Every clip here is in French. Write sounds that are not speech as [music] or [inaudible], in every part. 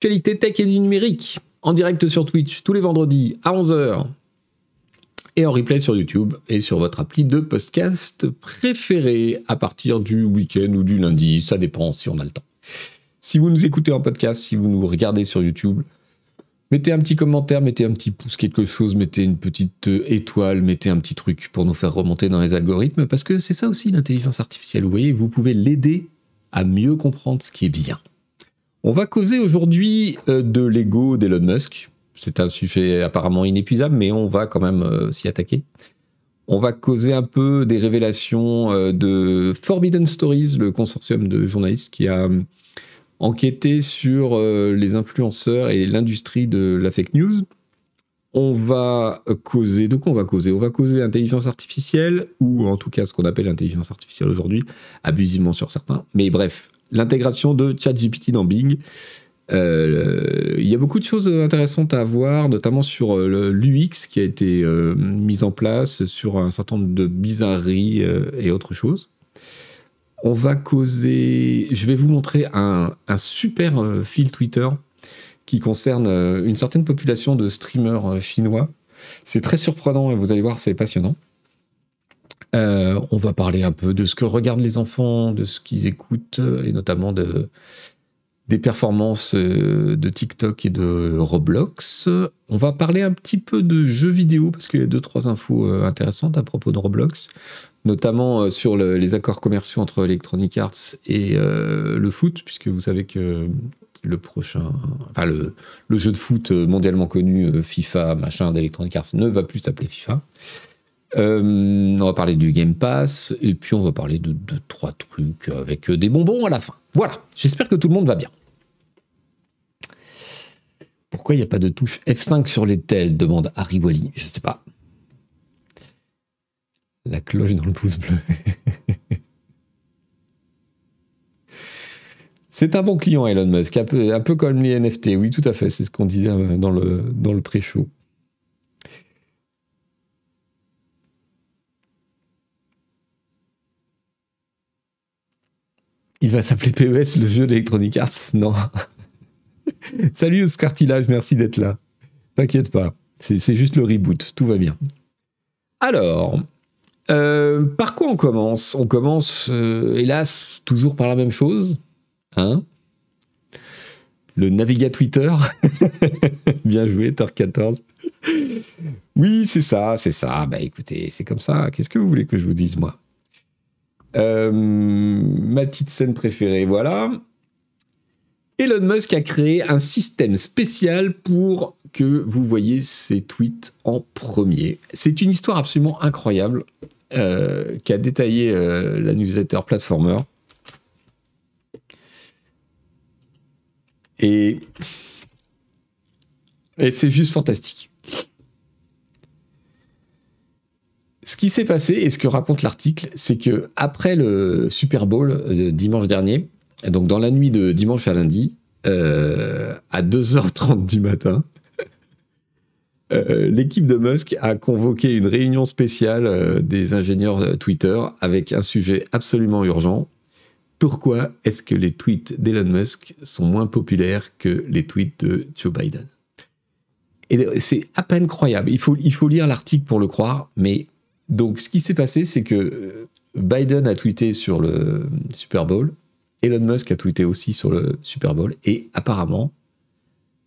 Qualité tech et du numérique, en direct sur Twitch tous les vendredis à 11h et en replay sur YouTube et sur votre appli de podcast préféré à partir du week-end ou du lundi, ça dépend si on a le temps. Si vous nous écoutez en podcast, si vous nous regardez sur YouTube, mettez un petit commentaire, mettez un petit pouce quelque chose, mettez une petite euh, étoile, mettez un petit truc pour nous faire remonter dans les algorithmes, parce que c'est ça aussi l'intelligence artificielle. Vous voyez, vous pouvez l'aider à mieux comprendre ce qui est bien. On va causer aujourd'hui euh, de l'ego d'Elon Musk. C'est un sujet apparemment inépuisable, mais on va quand même euh, s'y attaquer. On va causer un peu des révélations euh, de Forbidden Stories, le consortium de journalistes qui a enquêté sur les influenceurs et l'industrie de la fake news. On va causer, de quoi on va causer? On va causer intelligence artificielle, ou en tout cas ce qu'on appelle intelligence artificielle aujourd'hui, abusivement sur certains. Mais bref, l'intégration de ChatGPT dans Bing. Euh, il y a beaucoup de choses intéressantes à voir, notamment sur euh, l'UX qui a été euh, mis en place, sur un certain nombre de bizarreries et autres choses. On va causer. Je vais vous montrer un, super fil Twitter qui concerne une certaine population de streamers chinois. C'est très surprenant et vous allez voir, c'est passionnant. Euh, on va parler un peu de ce que regardent les enfants, de ce qu'ils écoutent, et notamment de, des performances euh, de TikTok et de Roblox. On va parler un petit peu de jeux vidéo, parce qu'il y a deux, trois infos euh, intéressantes à propos de Roblox, notamment sur les accords commerciaux entre Electronic Arts et le foot, puisque vous savez que le prochain, enfin le, le jeu de foot mondialement connu, FIFA, machin, d'Electronic Arts, ne va plus s'appeler FIFA. Euh, on va parler du Game Pass et puis on va parler de trois trucs avec des bonbons à la fin. Voilà, j'espère que tout le monde va bien. Pourquoi il n'y a pas de touche F5 sur les tels demande Harry Wally. Je sais pas. La cloche dans le pouce bleu. [laughs] C'est un bon client, Elon Musk, un peu, un peu comme les NFT. Oui, tout à fait, c'est ce qu'on disait euh, dans le, dans le pré-show. Il va s'appeler PES, le jeu d'Electronic Arts Non. [laughs] Salut Oscar Tillage, merci d'être là. T'inquiète pas, c'est juste le reboot, tout va bien. Alors, euh, par quoi on commence? On commence, euh, hélas, toujours par la même chose. Hein? Le Naviga Twitter. [laughs] Bien joué, Tor 14. Oui, c'est ça, c'est ça. Bah écoutez, c'est comme ça. Qu'est-ce que vous voulez que je vous dise, moi? Euh, ma petite scène préférée, voilà. Elon Musk a créé un système spécial pour que vous voyez ses tweets en premier. C'est une histoire absolument incroyable euh, qu'a détaillé euh, la newsletter Platformer. Et, et c'est juste fantastique. Ce qui s'est passé et ce que raconte l'article, c'est que après le Super Bowl euh, dimanche dernier, donc dans la nuit de dimanche à lundi, euh, à 2h30 du matin, [laughs] euh, l'équipe de Musk a convoqué une réunion spéciale des ingénieurs Twitter avec un sujet absolument urgent. Pourquoi est-ce que les tweets d'Elon Musk sont moins populaires que les tweets de Joe Biden? Et c'est à peine croyable. Il faut lire l'article pour le croire, mais donc, ce qui s'est passé, c'est que euh, Biden a tweeté sur le Super Bowl, Elon Musk a tweeté aussi sur le Super Bowl, et apparemment,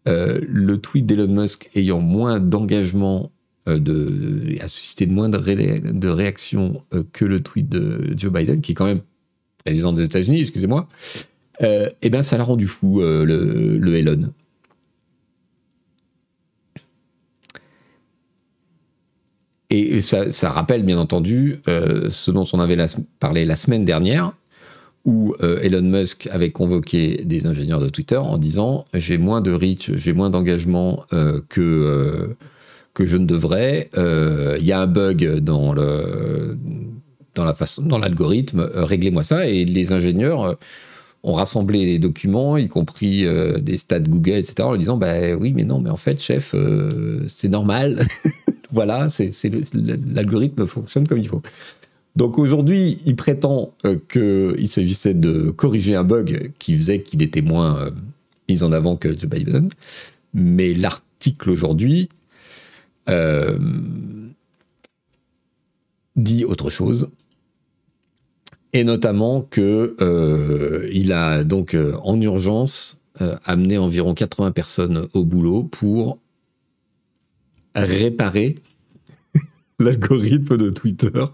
euh, le tweet d'Elon Musk ayant moins d'engagement, euh, a suscité moins de, réactions que le tweet de Joe Biden, qui est quand même président des États-Unis, excusez-moi, eh bien, ça l'a rendu fou, le Elon. Et ça, rappelle bien entendu euh, ce dont on avait parlé la semaine dernière, où euh, Elon Musk avait convoqué des ingénieurs de Twitter en disant j'ai moins de reach, j'ai moins d'engagement euh, que, que je ne devrais. Il y a un bug dans le dans l'algorithme, réglez-moi ça. Et les ingénieurs ont rassemblé les documents, y compris des stats Google, etc., en disant bah oui, mais non, mais en fait, chef, c'est normal. [laughs] voilà, c'est l'algorithme fonctionne comme il faut. Donc aujourd'hui, il prétend euh, qu'il s'agissait de corriger un bug qui faisait qu'il était moins euh, mise en avant que Joe Biden. Mais l'article aujourd'hui euh, dit autre chose. Et notamment que euh, il a donc en urgence amené environ 80 personnes au boulot pour réparer [laughs] l'algorithme de Twitter.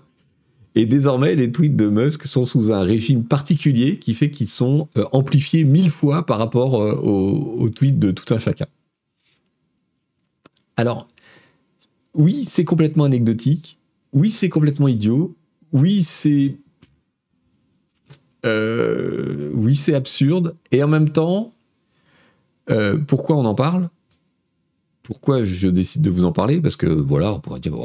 Et désormais, les tweets de Musk sont sous un régime particulier qui fait qu'ils sont amplifiés mille fois par rapport aux tweets de tout un chacun. Alors, oui, c'est complètement anecdotique. Oui, c'est complètement idiot. Oui, c'est. Euh, oui, c'est absurde. Et en même temps, euh, pourquoi on en parle? Pourquoi je décide de vous en parler Parce que voilà, on pourrait dire.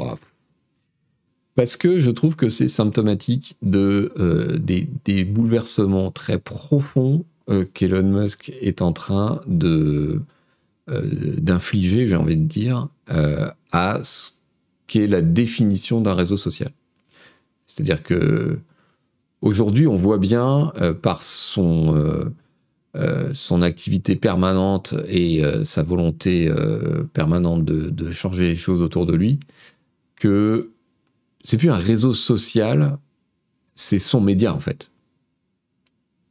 parce que je trouve que c'est symptomatique euh, des, bouleversements très profonds qu'Elon Musk est en train de d'infliger, j'ai envie de dire, à ce qu'est la définition d'un réseau social. C'est-à-dire que aujourd'hui, on voit bien euh, par son, euh, euh, son activité permanente et sa volonté permanente de, de, changer les choses autour de lui que c'est plus un réseau social, c'est son média en fait.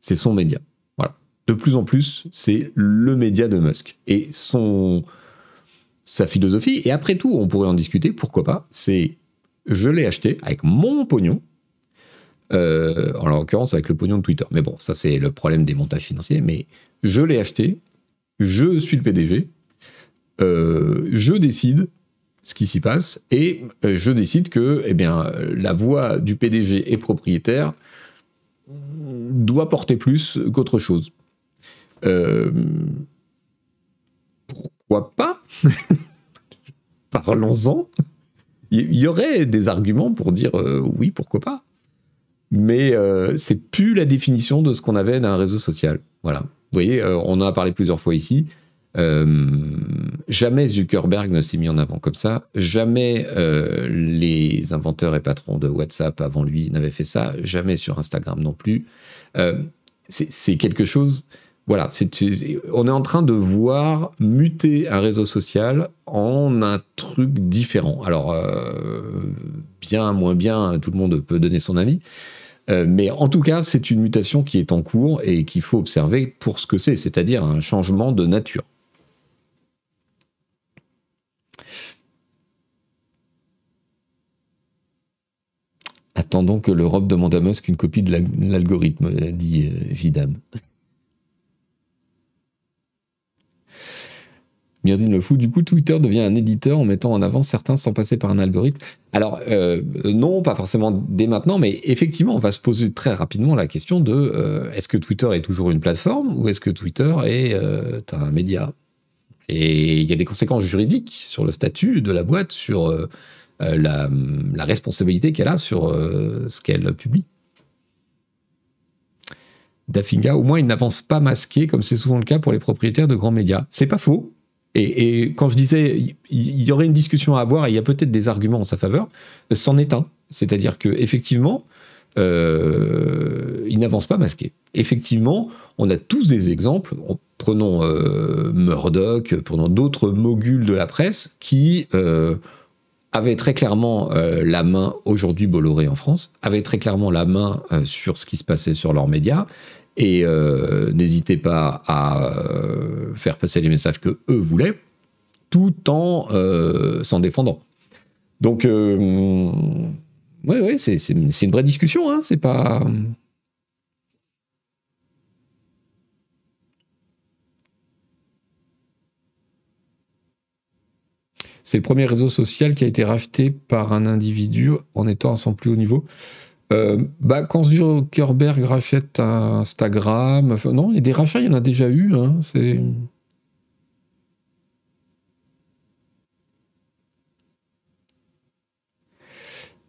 C'est son média. Voilà. De plus en plus, c'est le média de Musk. Et son, sa philosophie. Et après tout, on pourrait en discuter, pourquoi pas. C'est je l'ai acheté avec mon pognon, euh, en l'occurrence avec le pognon de Twitter. Mais bon, ça c'est le problème des montages financiers. Mais je l'ai acheté, je suis le PDG, euh, je décide ce qui s'y passe et euh, je décide que eh bien, la voix du PDG et propriétaire doit porter plus qu'autre chose. pourquoi pas? [laughs] Parlons-en. Il y aurait des arguments pour dire oui, pourquoi pas? Mais euh, c'est plus la définition de ce qu'on avait d'un réseau social. Voilà. Vous voyez, euh, on en a parlé plusieurs fois ici. jamais Zuckerberg ne s'est mis en avant comme ça. Jamais les inventeurs et patrons de WhatsApp avant lui n'avaient fait ça. Jamais sur Instagram non plus. c'est quelque chose voilà, on est en train de voir muter un réseau social en un truc différent. Alors, euh, bien, moins bien, tout le monde peut donner son avis. Euh, mais en tout cas, c'est une mutation qui est en cours et qu'il faut observer pour ce que c'est, c'est-à-dire un changement de nature. Attendons que l'Europe demande à Musk une copie de l'algorithme, dit Vidam. Myrdine le fou. Du coup, Twitter devient un éditeur en mettant en avant certains sans passer par un algorithme. Alors, euh, non, pas forcément dès maintenant, mais effectivement, on va se poser très rapidement la question de euh, est-ce que Twitter est toujours une plateforme ou est-ce que Twitter est euh, un média? Et il y a des conséquences juridiques sur le statut de la boîte, sur la, la, responsabilité qu'elle a sur ce qu'elle publie. Dafinga, au moins, il n'avance pas masqué, comme c'est souvent le cas pour les propriétaires de grands médias. C'est pas faux. Et, quand je disais, il y aurait une discussion à avoir et il y a peut-être des arguments en sa faveur, c'en est un. C'est-à-dire que effectivement, euh, il n'avance pas masqué. Effectivement, on a tous des exemples. Prenons euh, Murdoch, prenons d'autres moguls de la presse qui euh, avaient très clairement la main, aujourd'hui Bolloré en France, avaient très clairement la main sur ce qui se passait sur leurs médias et euh, n'hésitez pas à euh, faire passer les messages que eux voulaient, tout en euh, s'en défendant. Donc, oui, ouais, c'est une vraie discussion, hein, c'est pas. C'est le premier réseau social qui a été racheté par un individu en étant à son plus haut niveau. Euh, bah, quand Zuckerberg rachète Instagram, non, il y a des rachats, il y en a déjà eu. Hein.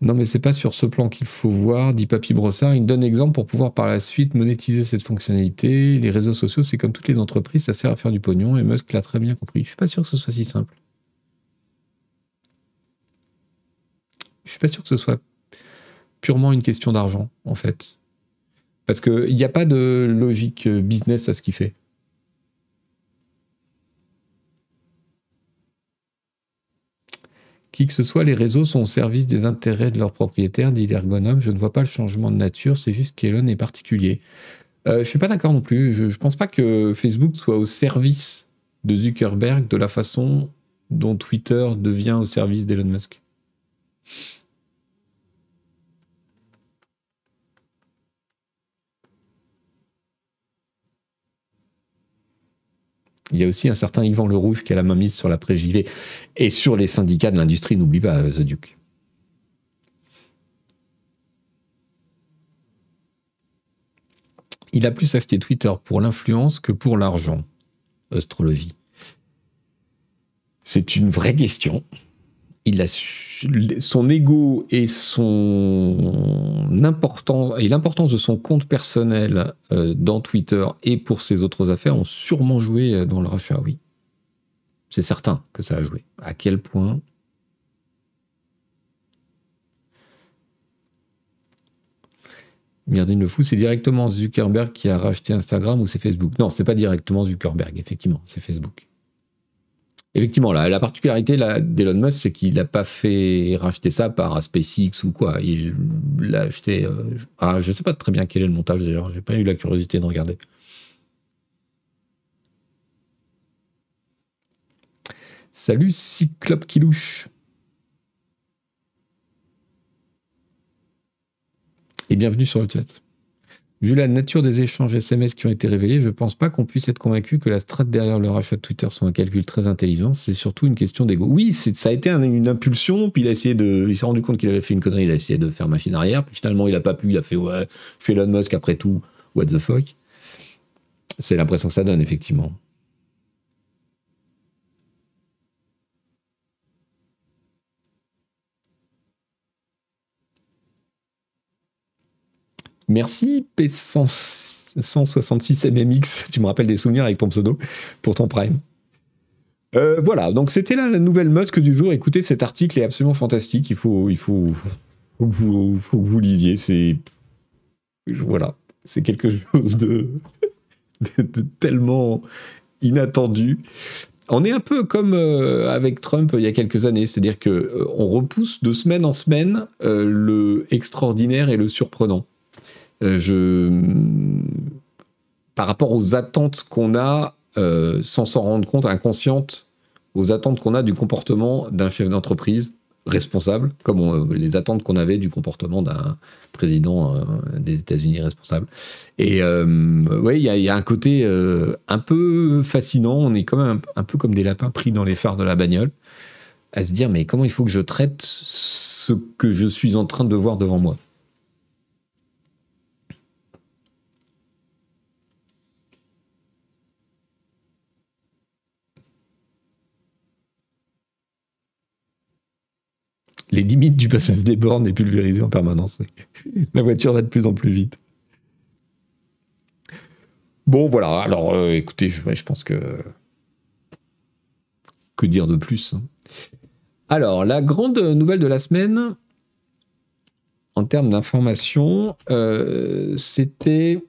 Non, mais c'est pas sur ce plan qu'il faut voir, dit Papy Brossard. Il donne exemple pour pouvoir par la suite monétiser cette fonctionnalité. Les réseaux sociaux, c'est comme toutes les entreprises, ça sert à faire du pognon et Musk l'a très bien compris. Je suis pas sûr que ce soit si simple. Je suis pas sûr que ce soit purement une question d'argent, en fait. Parce qu'il n'y a pas de logique business à ce qu'il fait. Qui que ce soit, les réseaux sont au service des intérêts de leurs propriétaires, dit l'ergonome. Je ne vois pas le changement de nature, c'est juste qu'Elon est particulier. Euh, je ne suis pas d'accord non plus. Je ne pense pas que Facebook soit au service de Zuckerberg de la façon dont Twitter devient au service d'Elon Musk. Il y a aussi un certain Yvan Le Rouge qui a la main mise sur la pré-JV et sur les syndicats de l'industrie, n'oublie pas, The Duke. Il a plus acheté Twitter pour l'influence que pour l'argent. Astrologie. C'est une vraie question. Son ego et l'importance de son compte personnel euh, dans Twitter et pour ses autres affaires ont sûrement joué euh, dans le rachat, oui. C'est certain que ça a joué. À quel point Myrdine Le Fou, c'est directement Zuckerberg qui a racheté Instagram ou c'est Facebook? Non, c'est pas directement Zuckerberg, effectivement, c'est Facebook. Effectivement, la, la particularité d'Elon Musk, c'est qu'il n'a pas fait racheter ça par SpaceX ou quoi. Il l'a acheté. Euh, ah, je ne sais pas très bien quel est le montage d'ailleurs. J'ai pas eu la curiosité de regarder. Salut Cyclope Kilouche. Et bienvenue sur le chat. Vu la nature des échanges SMS qui ont été révélés, je ne pense pas qu'on puisse être convaincu que la strate derrière le rachat de Twitter soit un calcul très intelligent. C'est surtout une question d'ego. Oui, ça a été une impulsion, puis il a essayé de. Il s'est rendu compte qu'il avait fait une connerie, il a essayé de faire machine arrière, puis finalement il n'a pas pu, il a fait ouais, je suis Elon Musk après tout, what the fuck? C'est l'impression que ça donne, effectivement. Merci P166MMX, tu me rappelles des souvenirs avec ton pseudo pour ton Prime. Euh, voilà, donc c'était la nouvelle Musk du jour. Écoutez, cet article est absolument fantastique. Il faut, il faut, que, vous, que vous lisiez. C'est voilà, c'est quelque chose de, tellement inattendu. On est un peu comme euh, avec Trump il y a quelques années, c'est-à-dire que euh, on repousse de semaine en semaine le extraordinaire et le surprenant. Euh, je, par rapport aux attentes qu'on a, euh, sans s'en rendre compte, inconscientes, aux attentes qu'on a du comportement d'un chef d'entreprise responsable, comme les attentes qu'on avait du comportement d'un président euh, des États-Unis responsable. Et oui, il y, a un côté un peu fascinant. On est quand même un, un, peu comme des lapins pris dans les phares de la bagnole, à se dire mais comment il faut que je traite ce que je suis en train de voir devant moi? Les limites du passage des bornes est pulvérisé en permanence. La voiture va de plus en plus vite. Bon, voilà. Alors, euh, écoutez, je, pense que. Que dire de plus hein. Alors, la grande nouvelle de la semaine, en termes d'information, euh, c'était.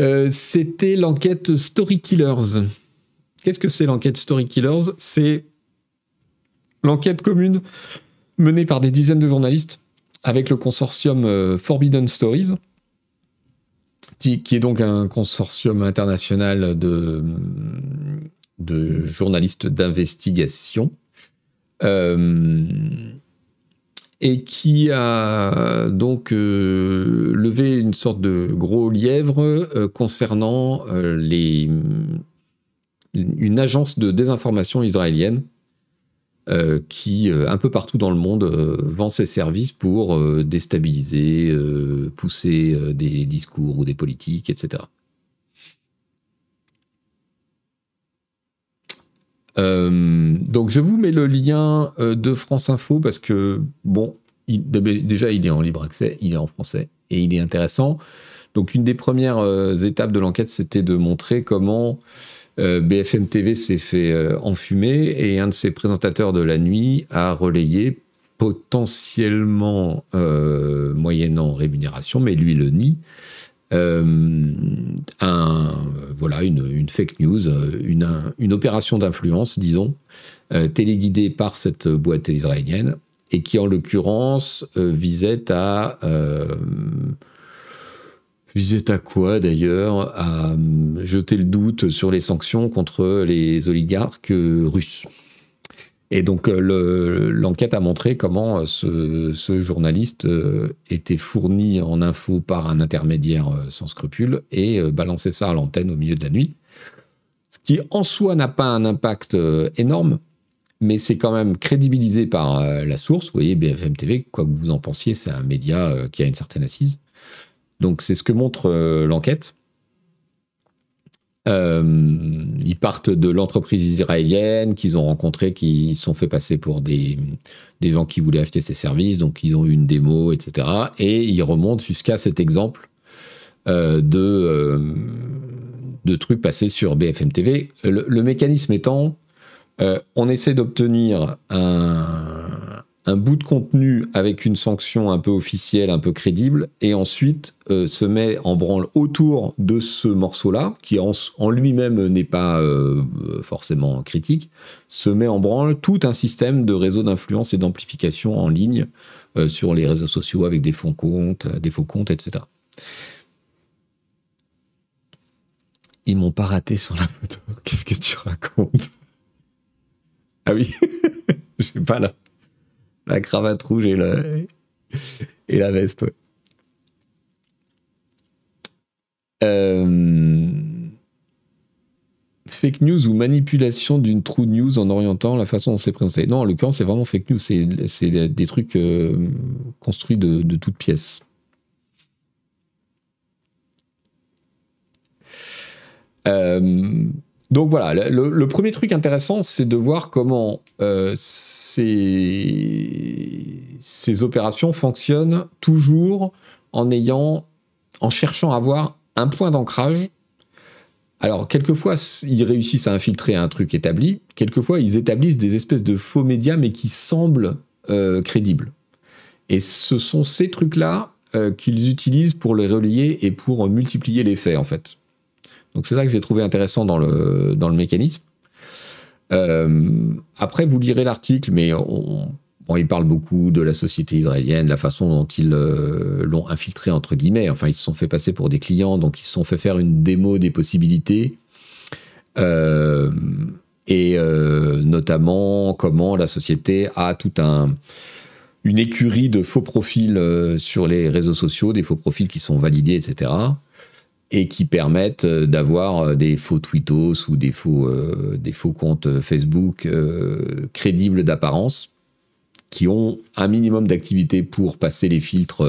Euh, c'était l'enquête Story Killers. Qu'est-ce que c'est l'enquête Story Killers? C'est l'enquête commune menée par des dizaines de journalistes avec le consortium euh, Forbidden Stories, qui, est donc un consortium international de, journalistes d'investigation. Euh, et qui a donc euh, levé une sorte de gros lièvre concernant les, une agence de désinformation israélienne euh, qui, euh, un peu partout dans le monde, euh, vend ses services pour déstabiliser, pousser des discours ou des politiques, etc. donc je vous mets le lien de France Info parce que, bon, déjà il est en libre accès, il est en français et il est intéressant. Donc une des premières étapes de l'enquête, c'était de montrer comment BFM TV s'est fait euh, enfumer et un de ses présentateurs de la nuit a relayé potentiellement euh, moyennant rémunération, mais lui le nie, une, fake news, une opération d'influence, disons, téléguidée par cette boîte israélienne, et qui en l'occurrence visait à visait à quoi d'ailleurs À jeter le doute sur les sanctions contre les oligarques russes? Et donc euh, l'enquête a montré comment euh, ce, journaliste euh, était fourni en info par un intermédiaire sans scrupule et balançait ça à l'antenne au milieu de la nuit. Ce qui en soi n'a pas un impact énorme, mais c'est quand même crédibilisé par la source. Vous voyez, BFM TV, quoi que vous en pensiez, c'est un média qui a une certaine assise. Donc c'est ce que montre l'enquête. Euh, ils partent de l'entreprise israélienne qu'ils ont rencontré, qui sont fait passer pour des, des gens qui voulaient acheter ces services, donc ils ont eu une démo, etc. Et ils remontent jusqu'à cet exemple euh, de, euh, de trucs passés sur BFM TV. Le, mécanisme étant, on essaie d'obtenir un, un bout de contenu avec une sanction un peu officielle, un peu crédible, et ensuite euh, se met en branle autour de ce morceau-là, qui en, lui-même n'est pas euh, forcément critique, se met en branle tout un système de réseau d'influence et d'amplification en ligne euh, sur les réseaux sociaux avec des faux comptes, des faux comptes, etc. Ils m'ont pas raté sur la photo. Qu'est-ce que tu racontes? Ah oui, [laughs] suis pas là. La cravate rouge et la, et la veste, ouais. Euh, fake news ou manipulation d'une true news en orientant la façon dont c'est présenté. Non, en l'occurrence, c'est vraiment fake news. C'est des trucs euh, construits de, de toutes pièces. Euh, donc voilà, le, premier truc intéressant, c'est de voir comment euh, ces, opérations fonctionnent toujours en ayant, en cherchant à avoir un point d'ancrage. Alors, quelquefois, ils réussissent à infiltrer un truc établi. Quelquefois, ils établissent des espèces de faux médias, mais qui semblent euh, crédibles. Et ce sont ces trucs-là euh, qu'ils utilisent pour les relayer et pour multiplier les faits, en fait. Donc c'est ça que j'ai trouvé intéressant dans le, dans le mécanisme. Euh, après, vous lirez l'article, mais on, il parle beaucoup de la société israélienne, la façon dont ils euh, l'ont infiltré, entre guillemets. Enfin, ils se sont fait passer pour des clients, donc ils se sont fait faire une démo des possibilités. Euh, et notamment comment la société a tout un une écurie de faux profils sur les réseaux sociaux, des faux profils qui sont validés, etc et qui permettent euh, d'avoir euh, des faux tweetos ou des faux, euh, comptes Facebook crédibles d'apparence qui ont un minimum d'activité pour passer les filtres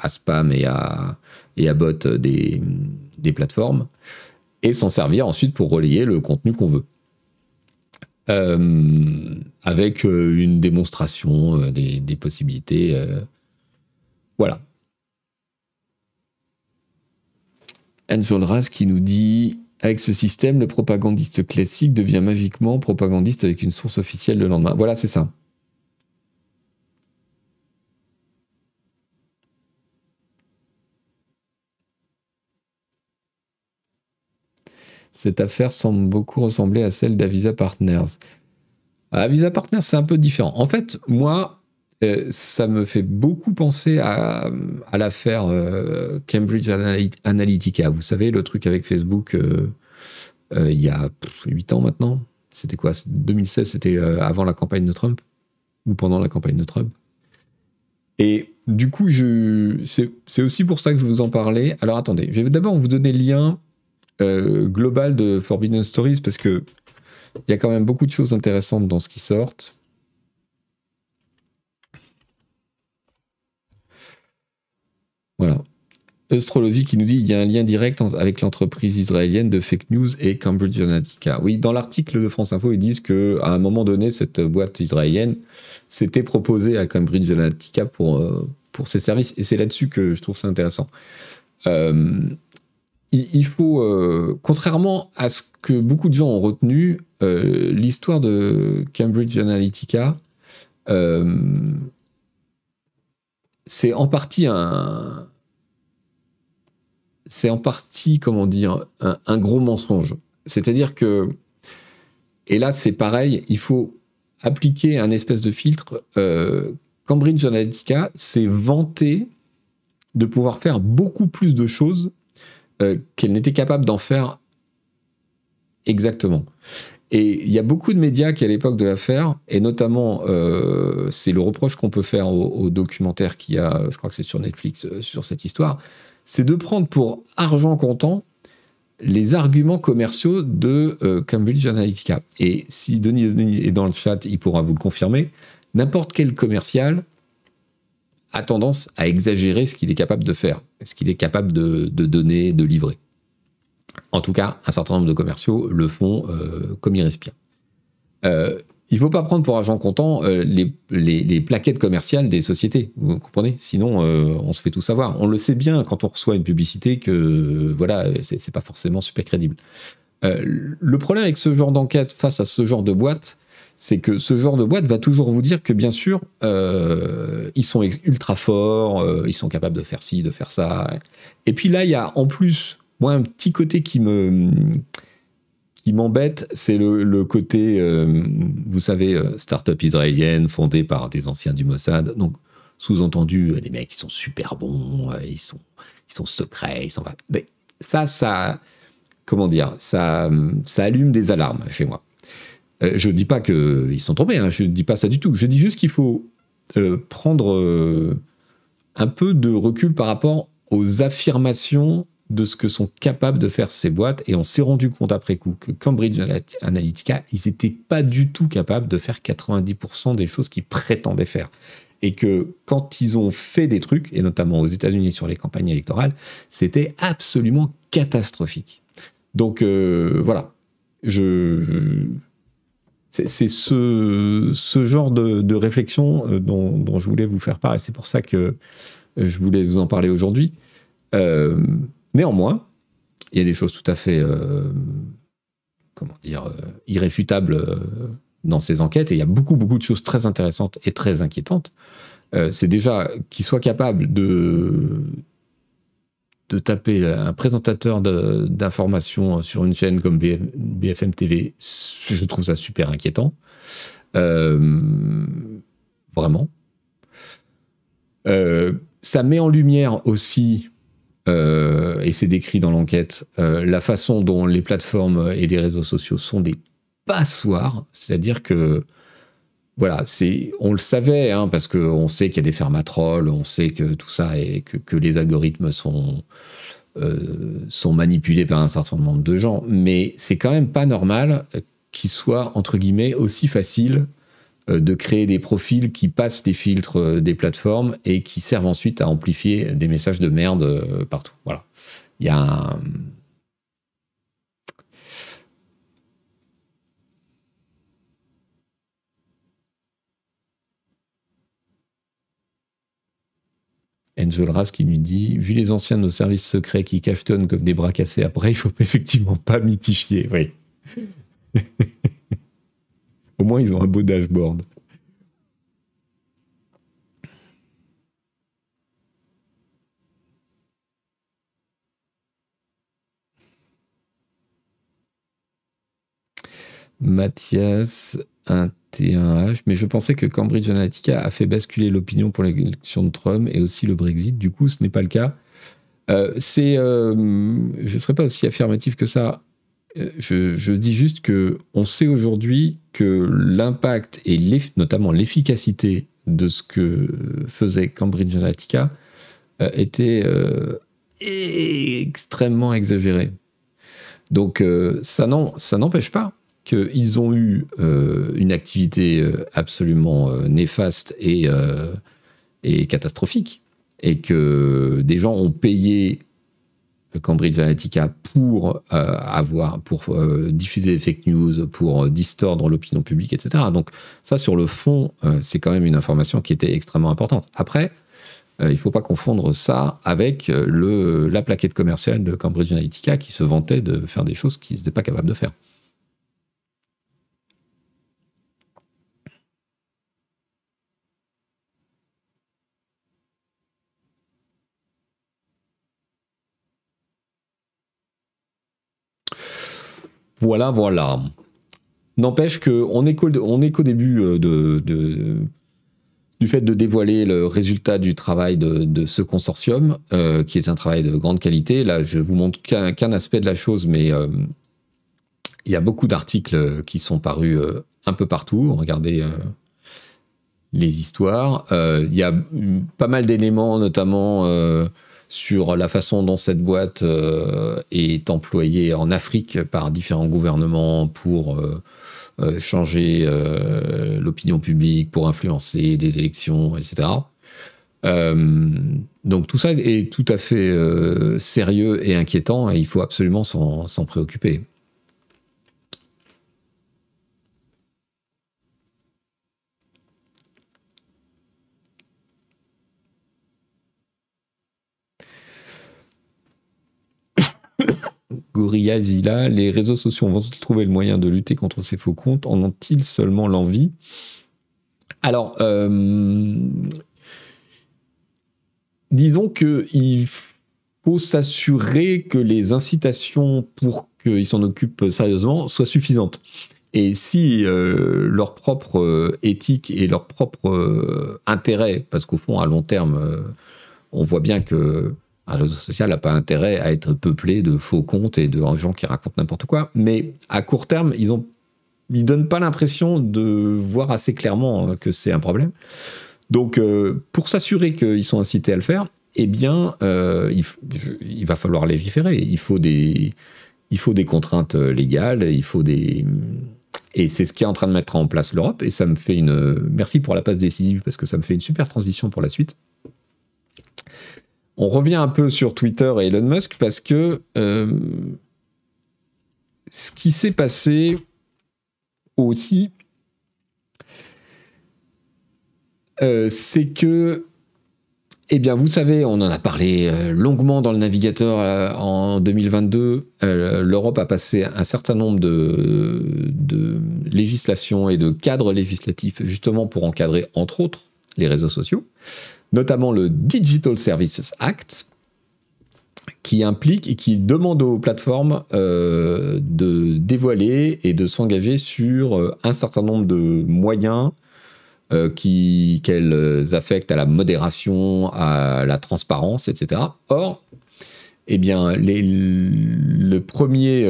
à spam et à, et bot des, plateformes et s'en servir ensuite pour relayer le contenu qu'on veut. avec une démonstration des possibilités. voilà. Angel Ras qui nous dit avec ce système, le propagandiste classique devient magiquement propagandiste avec une source officielle le lendemain. Voilà, c'est ça. Cette affaire semble beaucoup ressembler à celle d'Avisa Partners. Avisa Partners, c'est un peu différent. En fait, moi, ça me fait beaucoup penser à, l'affaire euh, Cambridge Analytica. Vous savez, le truc avec Facebook euh, il y a 8 ans maintenant. C'était quoi? 2016, c'était avant la campagne de Trump? Ou pendant la campagne de Trump? Et du coup, c'est aussi pour ça que je vous en parlais. Alors attendez, je vais d'abord vous donner le lien global de Forbidden Stories parce que il y a quand même beaucoup de choses intéressantes dans ce qui sortent. Voilà. Astrologie qui nous dit il y a un lien direct avec l'entreprise israélienne de fake news et Cambridge Analytica. Oui, dans l'article de France Info, ils disent que à un moment donné, cette boîte israélienne s'était proposée à Cambridge Analytica pour, euh, pour ses services. Et c'est là-dessus que je trouve ça intéressant. Euh, il, faut, euh, contrairement à ce que beaucoup de gens ont retenu, l'histoire de Cambridge Analytica, c'est en partie un. C'est en partie, comment dire, un, gros mensonge. C'est-à-dire que, et là c'est pareil, il faut appliquer un espèce de filtre. Euh, Cambridge Analytica s'est vanté de pouvoir faire beaucoup plus de choses euh, qu'elle n'était capable d'en faire exactement. Et il y a beaucoup de médias qui, à l'époque de l'affaire, et notamment, euh, c'est le reproche qu'on peut faire au, documentaire qui a, je crois que c'est sur Netflix, sur cette histoire, c'est de prendre pour argent comptant les arguments commerciaux de euh, Cambridge Analytica. Et si Denis, Denis est dans le chat, il pourra vous le confirmer, n'importe quel commercial a tendance à exagérer ce qu'il est capable de faire, ce qu'il est capable de donner, de livrer. En tout cas, un certain nombre de commerciaux le font euh, comme ils respirent. Euh, il ne faut pas prendre pour argent comptant euh, les, plaquettes commerciales des sociétés, vous comprenez? Sinon, on se fait tout savoir. On le sait bien quand on reçoit une publicité que voilà, c'est pas forcément super crédible. le problème avec ce genre d'enquête face à ce genre de boîte, c'est que ce genre de boîte va toujours vous dire que bien sûr, ils sont ultra forts, ils sont capables de faire ci, de faire ça. Et puis là, il y a en plus moi, un petit côté qui me qui m'embête, c'est le, côté, euh, vous savez, euh, start-up israélienne fondée par des anciens du Mossad. Donc, sous-entendu, les mecs, ils sont super bons, euh, ils sont, ils sont secrets, ils sont. Mais ça, ça, comment dire, ça, ça allume des alarmes chez moi. je ne dis pas qu'ils sont trompés, hein, je ne dis pas ça du tout. Je dis juste qu'il faut prendre un peu de recul par rapport aux affirmations de ce que sont capables de faire ces boîtes et on s'est rendu compte après coup que Cambridge Analytica, ils n'étaient pas du tout capables de faire 90% des choses qu'ils prétendaient faire. Et que quand ils ont fait des trucs, et notamment aux États-Unis sur les campagnes électorales, c'était absolument catastrophique. Donc euh, voilà, je, c'est ce, ce, genre de, réflexion euh, dont, je voulais vous faire part et c'est pour ça que je voulais vous en parler aujourd'hui. Euh, Néanmoins, il y a des choses tout à fait, euh, comment dire, euh, irréfutables euh, dans ces enquêtes, et il y a beaucoup, beaucoup de choses très intéressantes et très inquiétantes. c'est déjà qu'ils soient capables de, taper un présentateur d'information sur une chaîne comme BFM TV, je trouve ça super inquiétant. vraiment. ça met en lumière aussi euh, et c'est décrit dans l'enquête, euh, la façon dont les plateformes et les réseaux sociaux sont des passoires, c'est-à-dire que voilà, c'est, on le savait, hein, parce qu'on sait qu'il y a des fermatrolls, on sait que tout ça et que, les algorithmes sont, euh, sont manipulés par un certain nombre de gens, mais c'est quand même pas normal qu'ils soient entre guillemets aussi faciles de créer des profils qui passent les filtres euh, des plateformes et qui servent ensuite à amplifier des messages de merde euh, partout. Voilà. Il y a un... Angel Ras qui lui dit Vu les anciens de nos services secrets qui cachetonnent comme des bras cassés après, il faut [laughs] effectivement pas mythifier. Oui. [laughs] Au moins, ils ont un beau dashboard. Mathias, un T1H, mais je pensais que Cambridge Analytica a fait basculer l'opinion pour l'élection de Trump et aussi le Brexit. Du coup, ce n'est pas le cas. Euh, c'est, euh, je ne serais pas aussi affirmatif que ça je, dis juste que on sait aujourd'hui que l'impact et notamment l'efficacité de ce que faisait Cambridge Analytica euh, était euh, extrêmement exagéré. Donc euh, ça n'empêche pas qu'ils ont eu une activité absolument néfaste et catastrophique, et que des gens ont payé Cambridge Analytica pour euh, avoir, pour euh, diffuser des fake news, pour euh, distordre l'opinion publique, etc. Donc ça, sur le fond, c'est quand même une information qui était extrêmement importante. Après, il ne faut pas confondre ça avec le, la plaquette commerciale de Cambridge Analytica qui se vantait de faire des choses qu'ils n'étaient pas capables de faire. Voilà, voilà. N'empêche qu'on est qu'au début euh, du fait de dévoiler le résultat du travail de, ce consortium, euh, qui est un travail de grande qualité. Là, je vous montre qu'un aspect de la chose, mais euh, il y a beaucoup d'articles qui sont parus un peu partout. Regardez les histoires. il y a pas mal d'éléments, notamment sur la façon dont cette boîte est employée en Afrique par différents gouvernements pour euh, changer euh, l'opinion publique, pour influencer les élections, etc. Euh, donc tout ça est tout à fait sérieux et inquiétant et il faut absolument s'en préoccuper. Gorilla Zilla, les réseaux sociaux vont-ils trouver le moyen de lutter contre ces faux comptes En ont-ils seulement l'envie? Alors, euh, disons qu'il faut s'assurer que les incitations pour qu'ils s'en occupent sérieusement soient suffisantes. Et si euh, leur propre euh, éthique et leur propre intérêt, parce qu'au fond, à long terme, on voit bien que un réseau social n'a pas intérêt à être peuplé de faux comptes et de gens qui racontent n'importe quoi. Mais à court terme, ils ont, ils donnent pas l'impression de voir assez clairement euh, que c'est un problème. Donc, euh, pour s'assurer qu'ils sont incités à le faire, eh bien, euh, il, va falloir légiférer. Il faut des, il faut des contraintes légales. Il faut des et c'est ce qui est en train de mettre en place l'Europe. Et ça me fait une merci pour la passe décisive parce que ça me fait une super transition pour la suite on revient un peu sur Twitter et Elon Musk parce que euh, ce qui s'est passé aussi, euh, c'est que, eh bien, vous savez, on en a parlé euh, longuement dans le navigateur en 2022. L'Europe a passé un certain nombre de, de législations et de cadres législatifs justement pour encadrer, entre autres, les réseaux sociaux notamment le Digital Services Act, qui implique et qui demande aux plateformes euh, de dévoiler et de s'engager sur euh, un certain nombre de moyens euh, qu'elles affectent à la modération, à la transparence, etc. Or, eh bien, le premier,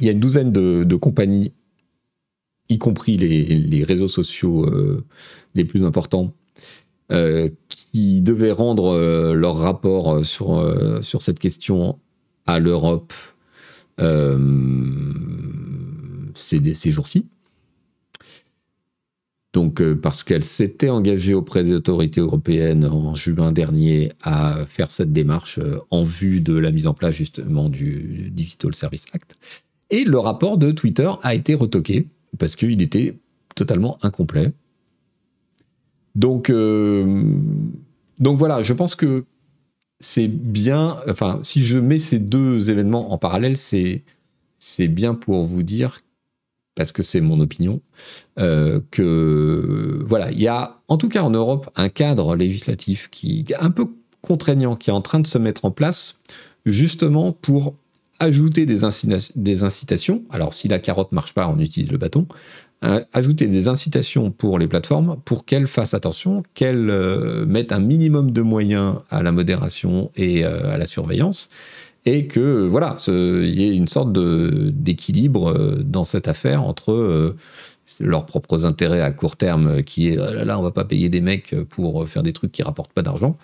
il y a une douzaine de, compagnies, y compris les réseaux sociaux les plus importants, qui devaient rendre euh, leur rapport euh, sur, sur cette question à l'Europe ces, ces jours-ci. Donc, parce qu'elle s'était engagée auprès des autorités européennes en juin dernier à faire cette démarche en vue de la mise en place justement du Digital Service Act. Et le rapport de Twitter a été retoqué parce qu'il était totalement incomplet. Donc, euh, donc voilà, je pense que c'est bien. Enfin, si je mets ces deux événements en parallèle, c'est c'est bien pour vous dire, parce que c'est mon opinion, euh, que voilà, il y a en tout cas en Europe un cadre législatif qui est un peu contraignant, qui est en train de se mettre en place justement pour ajouter des, des incitations. Alors, si la carotte marche pas, on utilise le bâton. Euh, ajouter des incitations pour les plateformes pour qu'elles fassent attention, qu'elles euh, mettent un minimum de moyens à la modération et euh, à la surveillance, et que voilà, il y ait une sorte d'équilibre dans cette affaire entre leurs propres intérêts à court terme, qui est là, là, on va pas payer des mecs pour faire des trucs qui rapportent pas d'argent,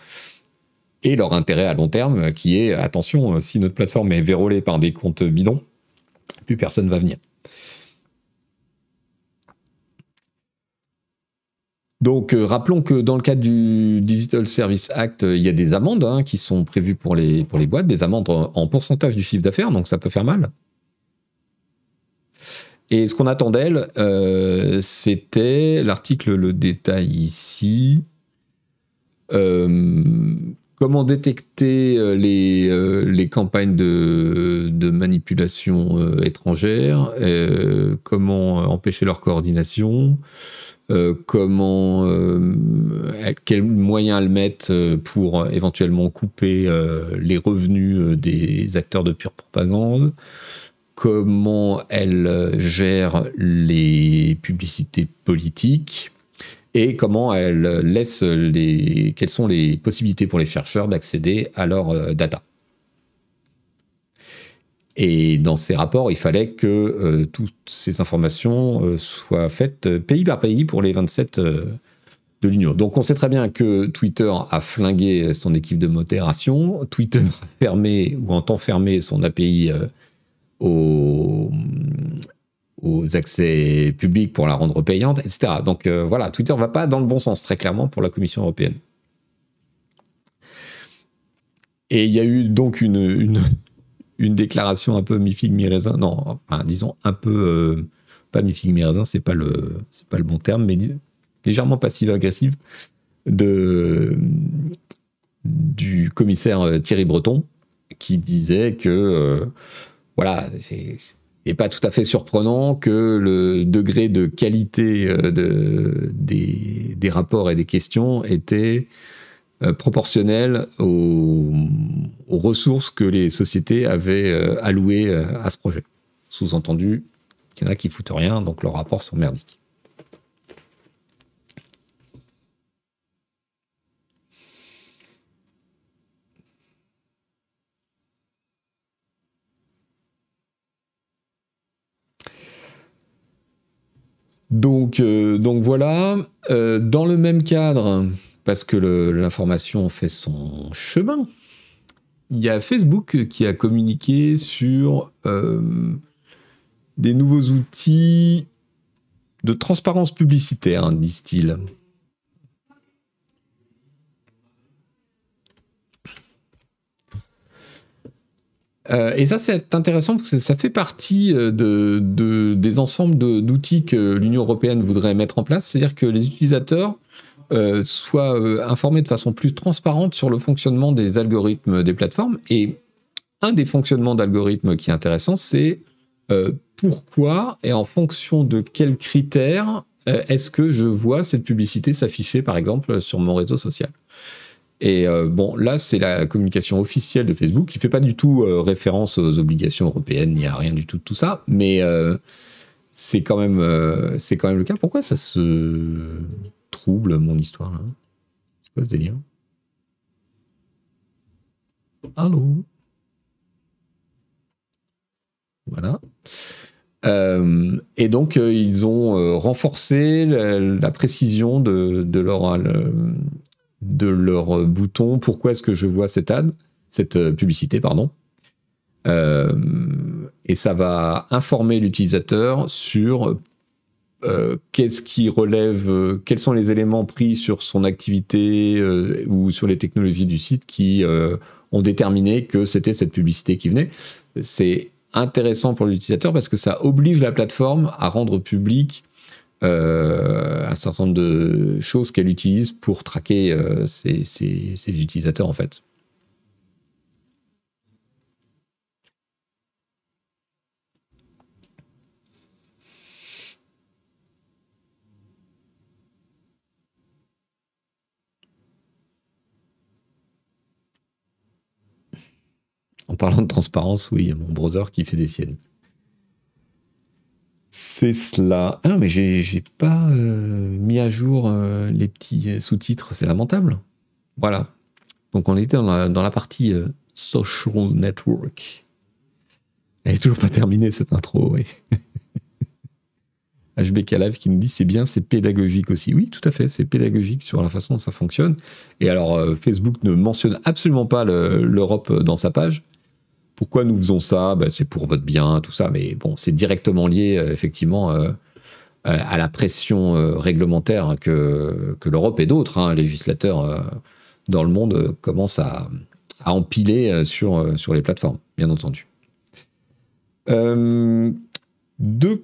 et leur intérêt à long terme, qui est attention, si notre plateforme est vérolée par des comptes bidons, plus personne va venir. Donc, euh, rappelons que dans le cadre du Digital Service Act, il y a des amendes hein, qui sont prévues pour les, pour les boîtes, des amendes en, pourcentage du chiffre d'affaires, donc ça peut faire mal. Et ce qu'on attend d'elle, euh, c'était, l'article le détail ici, euh, comment détecter les, les campagnes de, de manipulation étrangère, comment empêcher leur coordination, euh, comment, euh, quels moyens elles mettent euh, pour éventuellement couper les revenus des acteurs de pure propagande, comment elle gère les publicités politiques et comment elle laisse les quelles sont les possibilités pour les chercheurs d'accéder à leurs data. Et dans ces rapports, il fallait que euh, toutes ces informations euh, soient faites euh, pays par pays pour les 27 de l'Union. Donc on sait très bien que Twitter a flingué son équipe de modération, Twitter a fermé ou entend fermer son API aux, accès publics pour la rendre payante, etc. Donc voilà, Twitter va pas dans le bon sens, très clairement, pour la Commission européenne. Et il y a eu donc une, une déclaration un peu mi-figue, mi-raisin. Non, disons un peu. Euh, pas mi-figue, mi-raisin, c'est pas, le, pas le bon terme, mais légèrement passive-agressive du commissaire euh, Thierry Breton qui disait que. Euh, voilà, n'est pas tout à fait surprenant que le degré de qualité de, des, rapports et des questions était proportionnel aux, ressources que les sociétés avaient euh, allouées euh, à ce projet. Sous-entendu, il y en a qui foutent rien, donc leurs rapports sont merdiques. Donc voilà. dans le même cadre, parce que l'information fait son chemin. Il y a Facebook qui a communiqué sur euh, des nouveaux outils de transparence publicitaire, hein, disent-ils. Euh, et ça, c'est intéressant parce que ça fait partie euh, de, des ensembles d'outils que l'Union européenne voudrait mettre en place. C'est-à-dire que les utilisateurs euh, soit euh, informé de façon plus transparente sur le fonctionnement des algorithmes des plateformes. Et un des fonctionnements d'algorithmes qui est intéressant, c'est euh, pourquoi et en fonction de quels critères est-ce que je vois cette publicité s'afficher, par exemple, sur mon réseau social? Et bon, là, c'est la communication officielle de Facebook qui fait pas du tout référence aux obligations européennes, il n'y a rien du tout de tout ça, mais c'est c'est quand même le cas. Pourquoi ça se trouble mon histoire là. C'est quoi ce délire? Allô? Voilà. Euh, et donc, euh, ils ont euh, renforcé la, précision de, de leur, de leur bouton. Pourquoi est-ce que je vois cette ad, cette publicité, pardon? Et ça va informer l'utilisateur sur euh, qu'est-ce qui relève, euh, quels sont les éléments pris sur son activité euh, ou sur les technologies du site qui ont déterminé que c'était cette publicité qui venait? C'est intéressant pour l'utilisateur parce que ça oblige la plateforme à rendre public un certain nombre de choses qu'elle utilise pour traquer ses utilisateurs en fait. En parlant de transparence, oui, il y a mon browser qui fait des siennes. C'est cela. Ah, mais j'ai pas euh, mis à jour euh, les petits sous-titres, c'est lamentable. Voilà. Donc on était dans la, partie euh, social network. Elle est toujours pas terminée cette intro, oui. [laughs] HBK Live qui nous dit c'est bien, c'est pédagogique aussi. Oui, tout à fait, c'est pédagogique sur la façon dont ça fonctionne. Et alors, Facebook ne mentionne absolument pas l'Europe dans sa page. Pourquoi nous faisons ça? Ben, C'est pour votre bien, tout ça. Mais bon, c'est directement lié, euh, effectivement, euh, à la pression euh, réglementaire que, que l'Europe et d'autres hein, législateurs dans le monde commencent à, empiler sur, sur les plateformes, bien entendu. de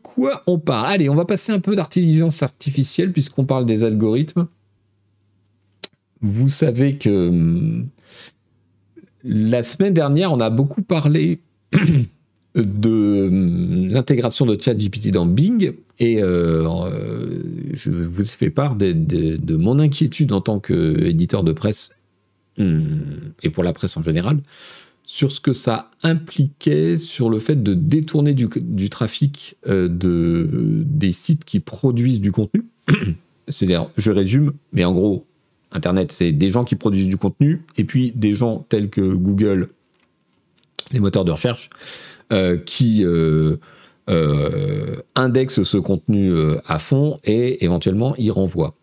quoi on parle? Allez, on va passer un peu d'intelligence artificielle puisqu'on parle des algorithmes. Vous savez que hum, la semaine dernière, on a beaucoup parlé [clears throat] de hum, l'intégration de ChatGPT dans Bing et euh, euh, je vous ai fait part de, mon inquiétude en tant qu'éditeur de presse hum, et pour la presse en général sur ce que ça impliquait sur le fait de détourner du, trafic euh, de, des sites qui produisent du contenu. [clears throat] C'est-à-dire, je résume, mais en gros, Internet, c'est des gens qui produisent du contenu, et puis des gens tels que Google, les moteurs de recherche, euh, qui euh, indexent ce contenu à fond et éventuellement y renvoient.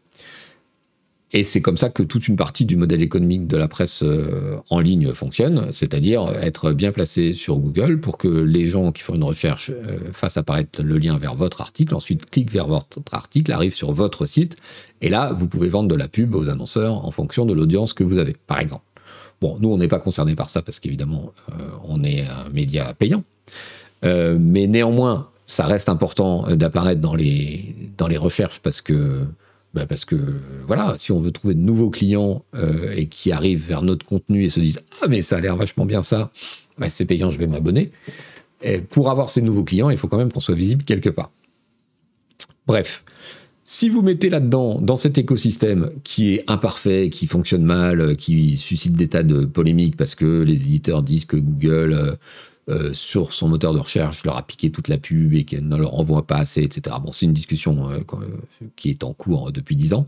Et c'est comme ça que toute une partie du modèle économique de la presse euh, en ligne fonctionne, c'est-à-dire être bien placé sur Google pour que les gens qui font une recherche euh, fassent apparaître le lien vers votre article, ensuite cliquent vers votre article, arrivent sur votre site, et là, vous pouvez vendre de la pub aux annonceurs en fonction de l'audience que vous avez, par exemple. Bon, nous, on n'est pas concerné par ça parce qu'évidemment, euh, on est un média payant. mais néanmoins, ça reste important d'apparaître dans les, dans les recherches parce que bah, parce que voilà, si on veut trouver de nouveaux clients euh, et qui arrivent vers notre contenu et se disent ah mais ça a l'air vachement bien ça, bah, c'est payant, je vais m'abonner. Pour avoir ces nouveaux clients, il faut quand même qu'on soit visible quelque part. Bref, si vous mettez là-dedans, dans cet écosystème qui est imparfait, qui fonctionne mal, qui suscite des tas de polémiques parce que les éditeurs disent que Google euh, euh, sur son moteur de recherche leur a piqué toute la pub et qu'elle ne leur envoie pas assez, etc. Bon, c'est une discussion euh, qui est en cours depuis dix ans.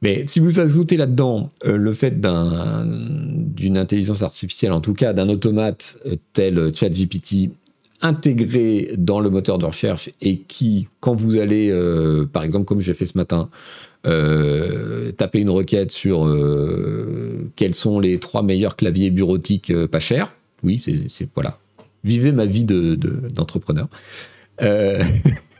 Mais si vous ajoutez là-dedans euh, le fait d'une intelligence artificielle, en tout cas d'un automate tel ChatGPT, intégré dans le moteur de recherche et qui, quand vous allez, par exemple, comme j'ai fait ce matin, taper une requête sur quels sont les trois meilleurs claviers bureautiques pas chers, oui, c'est voilà. Vivez ma vie d'entrepreneur. De, euh,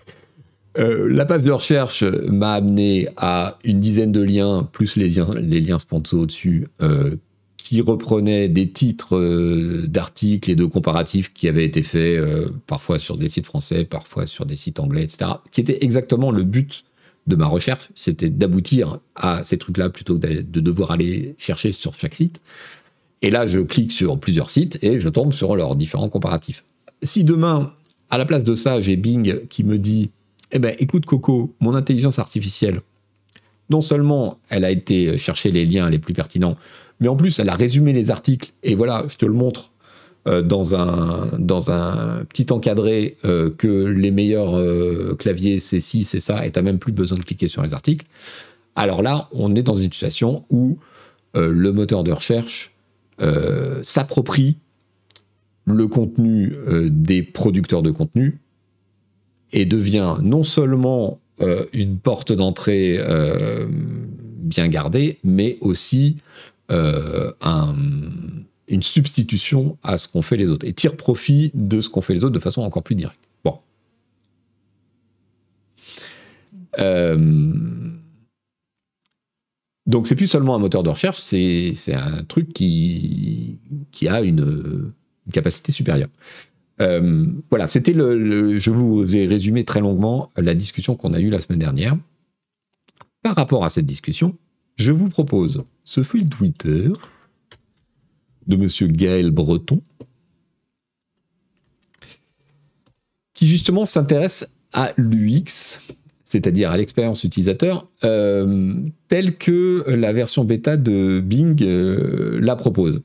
[laughs] euh, la page de recherche m'a amené à une dizaine de liens, plus les liens, les sponsors au-dessus, euh, qui reprenaient des titres d'articles et de comparatifs qui avaient été faits parfois sur des sites français, parfois sur des sites anglais, etc. Qui était exactement le but de ma recherche, c'était d'aboutir à ces trucs-là plutôt que de devoir aller chercher sur chaque site. Et là, je clique sur plusieurs sites et je tombe sur leurs différents comparatifs. Si demain, à la place de ça, j'ai Bing qui me dit Eh ben, écoute, Coco, mon intelligence artificielle, non seulement elle a été chercher les liens les plus pertinents, mais en plus, elle a résumé les articles. Et voilà, je te le montre euh, dans, un, dans un petit encadré euh, que les meilleurs euh, claviers, c'est ci, c'est ça, et tu n'as même plus besoin de cliquer sur les articles. Alors là, on est dans une situation où le moteur de recherche euh, s'approprie le contenu euh, des producteurs de contenu et devient non seulement euh, une porte d'entrée bien gardée, mais aussi un, une substitution à ce qu'ont fait les autres et tire profit de ce qu'ont fait les autres de façon encore plus directe. Bon. Donc c'est plus seulement un moteur de recherche, c'est un truc qui, qui a une, capacité supérieure. Euh, voilà, c'était le, Je vous ai résumé très longuement la discussion qu'on a eue la semaine dernière. Par rapport à cette discussion, je vous propose ce fil Twitter de Monsieur Gaël Breton, qui justement s'intéresse à l'UX c'est-à-dire à, l'expérience utilisateur, euh, telle que la version bêta de Bing euh, la propose.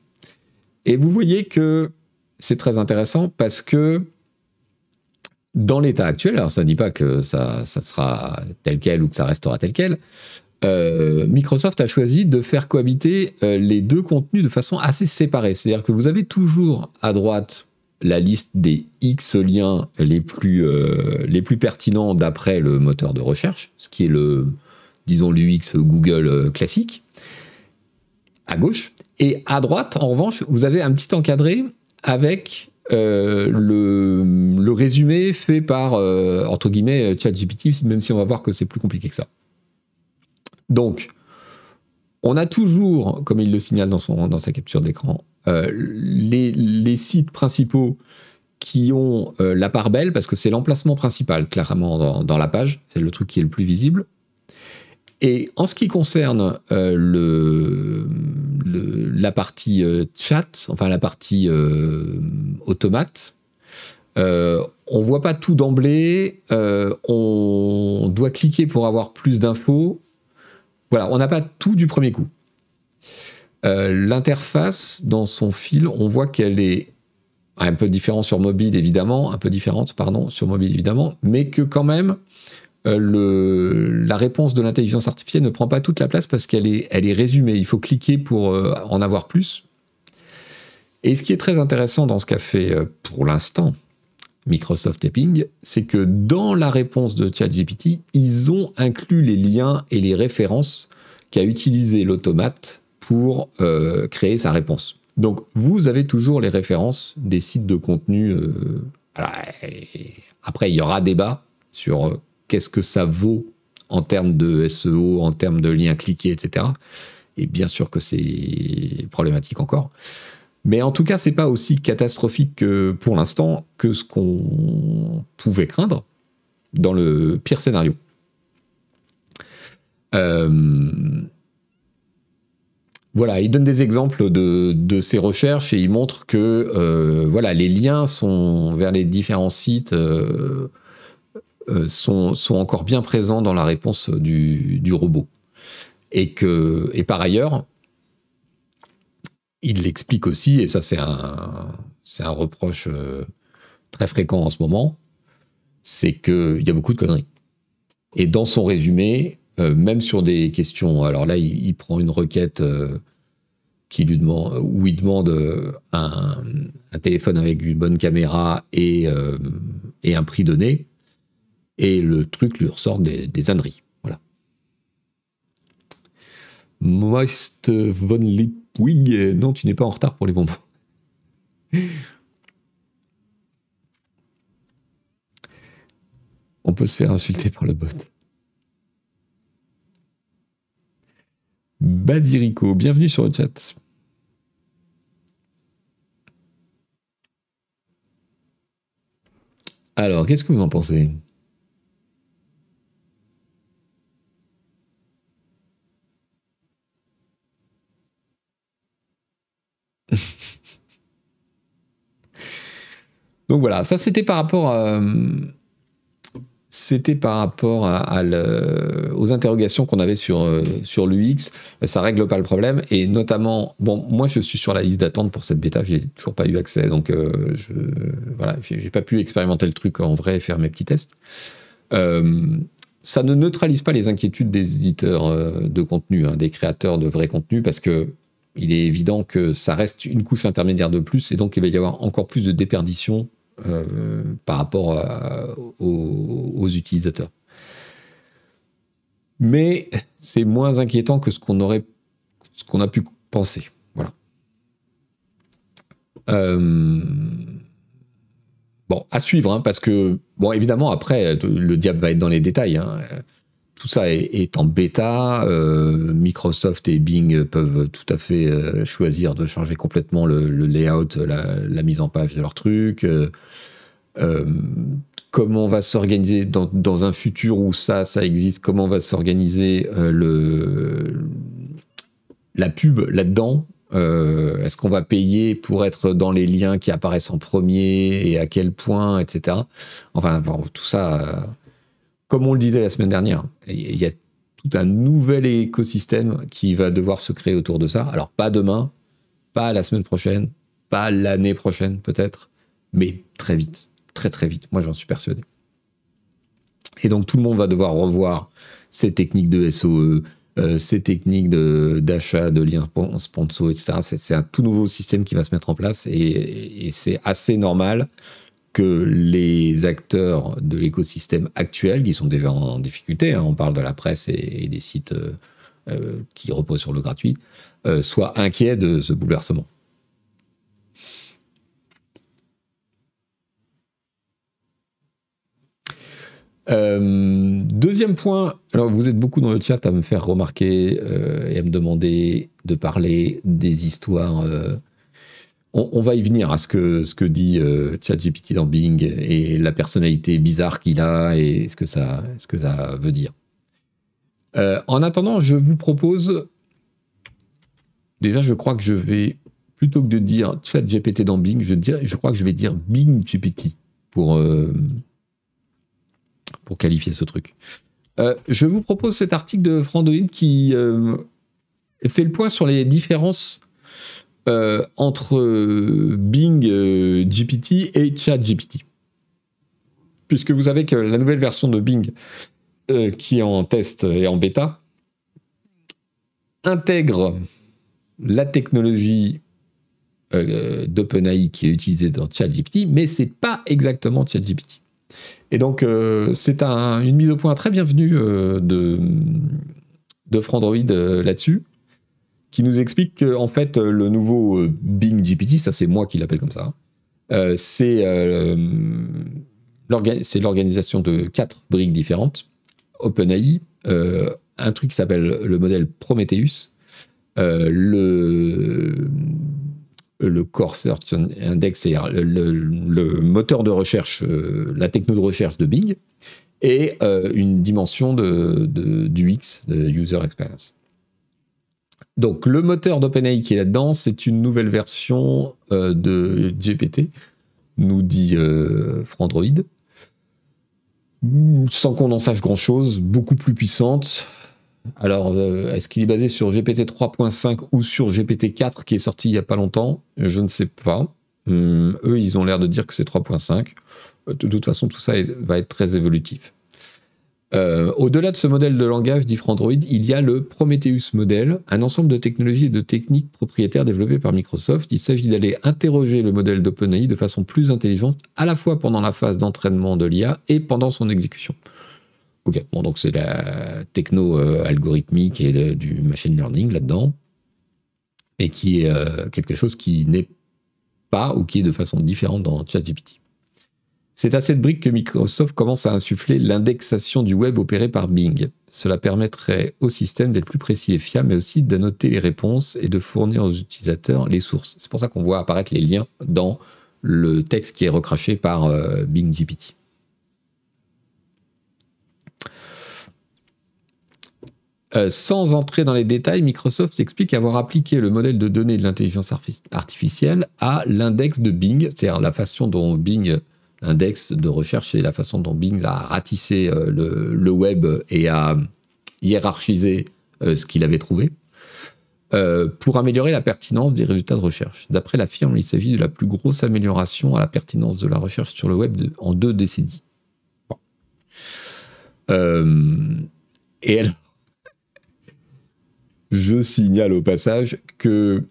Et vous voyez que c'est très intéressant parce que dans l'état actuel, alors ça ne dit pas que ça, sera tel quel ou que ça restera tel quel, euh, Microsoft a choisi de faire cohabiter les deux contenus de façon assez séparée. C'est-à-dire que vous avez toujours à droite la liste des X liens les plus, euh, les plus pertinents d'après le moteur de recherche, ce qui est le, disons, l'UX Google euh, classique, à gauche. Et à droite, en revanche, vous avez un petit encadré avec euh, le, le, résumé fait par, entre guillemets, ChatGPT, même si on va voir que c'est plus compliqué que ça. Donc, on a toujours, comme il le signale dans, son, dans sa capture d'écran, euh, les, sites principaux qui ont euh, la part belle, parce que c'est l'emplacement principal, clairement, dans, la page, c'est le truc qui est le plus visible. Et en ce qui concerne euh, la partie chat, enfin la partie automate, on voit pas tout d'emblée, on doit cliquer pour avoir plus d'infos. Voilà, on n'a pas tout du premier coup. L'interface dans son fil, on voit qu'elle est un peu différente sur mobile évidemment, un peu différente pardon sur mobile évidemment, mais que quand même le, la réponse de l'intelligence artificielle ne prend pas toute la place parce qu'elle est, résumée. Il faut cliquer pour en avoir plus. Et ce qui est très intéressant dans ce qu'a fait pour l'instant Microsoft Taping, c'est que dans la réponse de ChatGPT, ils ont inclus les liens et les références qu'a utilisé l'automate pour euh, créer sa réponse. Donc vous avez toujours les références des sites de contenu. Euh, après, il y aura débat sur euh, qu'est-ce que ça vaut en termes de SEO, en termes de liens cliqués, etc. Et bien sûr que c'est problématique encore. Mais en tout cas, c'est pas aussi catastrophique que, pour l'instant que ce qu'on pouvait craindre dans le pire scénario. Euh, voilà, il donne des exemples de, ses recherches et il montre que euh, voilà, les liens vers les différents sites euh, sont, sont, encore bien présents dans la réponse du, robot. Et, que, et par ailleurs, il l'explique aussi, et ça c'est un, un reproche euh, très fréquent en ce moment, c'est qu'il y a beaucoup de conneries. Et dans son résumé, euh, même sur des questions, alors là il, prend une requête euh, qui lui demande, où il demande un, téléphone avec une bonne caméra et, un prix donné, et le truc lui ressort des, des âneries. Voilà. Moist von Lip oui, non, tu n'es pas en retard pour les bonbons. [laughs] On peut se faire insulter par le bot. Basirico, bienvenue sur le chat. Alors, qu'est-ce que vous en pensez? [laughs] Donc voilà, ça c'était par rapport à, c'était par rapport aux interrogations qu'on avait sur, euh, sur l'UX. Ça règle pas le problème. Et notamment, bon, moi je suis sur la liste d'attente pour cette bêta, j'ai toujours pas eu accès, donc euh, je, voilà, j'ai pas pu expérimenter le truc en vrai et faire mes petits tests. Euh, ça ne neutralise pas les inquiétudes des éditeurs de contenu, hein, des créateurs de vrai contenu, parce que il est évident que ça reste une couche intermédiaire de plus, et donc il va y avoir encore plus de déperdition par rapport aux, utilisateurs. Mais c'est moins inquiétant que ce qu'on aurait, ce qu'on a pu penser. Voilà. Euh, bon, à suivre, hein, parce que, bon, évidemment, après, le diable va être dans les détails. Hein tout ça est, en bêta. Euh, Microsoft et Bing peuvent tout à fait euh, choisir de changer complètement le, layout, la, mise en page de leur truc. Euh, comment va s'organiser dans, un futur où ça, ça existe Comment va s'organiser la pub là-dedans? Est-ce qu'on va payer pour être dans les liens qui apparaissent en premier et à quel point, etc. Enfin, tout ça comme on le disait la semaine dernière, il y a tout un nouvel écosystème qui va devoir se créer autour de ça. Alors pas demain, pas la semaine prochaine, pas l'année prochaine peut-être, mais très vite, très très vite. Moi j'en suis persuadé. Et donc tout le monde va devoir revoir ses techniques de SOE, euh, ces techniques d'achat de, liens sponsor, etc. C'est un tout nouveau système qui va se mettre en place et c'est assez normal que les acteurs de l'écosystème actuel, qui sont déjà en difficulté, hein, on parle de la presse et, des sites euh, euh, qui reposent sur le gratuit, euh, soient inquiets de ce bouleversement. deuxième point, alors vous êtes beaucoup dans le chat à me faire remarquer et à me demander de parler des histoires on, va y venir à ce que, ce que dit euh, ChatGPT dans Bing et la personnalité bizarre qu'il a et ce que ça, ce que ça veut dire. Euh, en attendant, je vous propose. Déjà, je crois que je vais, plutôt que de dire ChatGPT dans Bing, je, je crois que je vais dire Bing GPT pour, euh, pour qualifier ce truc. je vous propose cet article de Frandoïde qui fait le point sur les différences entre Bing GPT et ChatGPT. Puisque vous savez que la nouvelle version de Bing, qui est en test et en bêta, intègre la technologie euh, d'OpenAI qui est utilisée dans ChatGPT, mais c'est pas exactement ChatGPT. Et donc, euh, c'est une mise au point très bienvenue euh, de, de Frandroid là-dessus, qui nous explique qu'en fait, le nouveau Bing GPT, ça c'est moi qui l'appelle comme ça, c'est l'organisation de quatre briques différentes. OpenAI, un truc qui s'appelle le modèle Prometheus, euh, le, Core Search Index, c'est le, moteur de recherche, euh, la techno de recherche de Bing, et euh, une dimension de, du X, de User Experience. Donc le moteur d'OpenAI qui est là-dedans, c'est une nouvelle version de GPT, nous dit Frandroid sans qu'on en sache grand-chose, beaucoup plus puissante. Alors, euh, est-ce qu'il est basé sur GPT 3.5 ou sur GPT 4 qui est sorti il n'y a pas longtemps? Je ne sais pas. Hum, eux, ils ont l'air de dire que c'est 3.5. De toute façon, tout ça va être très évolutif. Euh, au-delà de ce modèle de langage dit Android, il y a le Prometheus modèle, un ensemble de technologies et de techniques propriétaires développées par Microsoft. Il s'agit d'aller interroger le modèle d'OpenAI de façon plus intelligente, à la fois pendant la phase d'entraînement de l'IA et pendant son exécution. Ok, bon, donc c'est la techno euh, algorithmique et du machine learning là-dedans, et qui est euh, quelque chose qui n'est pas ou qui est de façon différente dans ChatGPT. C'est à cette brique que Microsoft commence à insuffler l'indexation du web opéré par Bing. Cela permettrait au système d'être plus précis et fiable, mais aussi d'annoter les réponses et de fournir aux utilisateurs les sources. C'est pour ça qu'on voit apparaître les liens dans le texte qui est recraché par euh, Bing GPT. Euh, sans entrer dans les détails, Microsoft explique avoir appliqué le modèle de données de l'intelligence artificielle à l'index de Bing, c'est-à-dire la façon dont Bing index de recherche, c'est la façon dont Bing a ratissé euh, le, web et a hiérarchisé euh, ce qu'il avait trouvé, euh, pour améliorer la pertinence des résultats de recherche. D'après la firme, il s'agit de la plus grosse amélioration à la pertinence de la recherche sur le web en deux décennies. et [laughs] je signale au passage que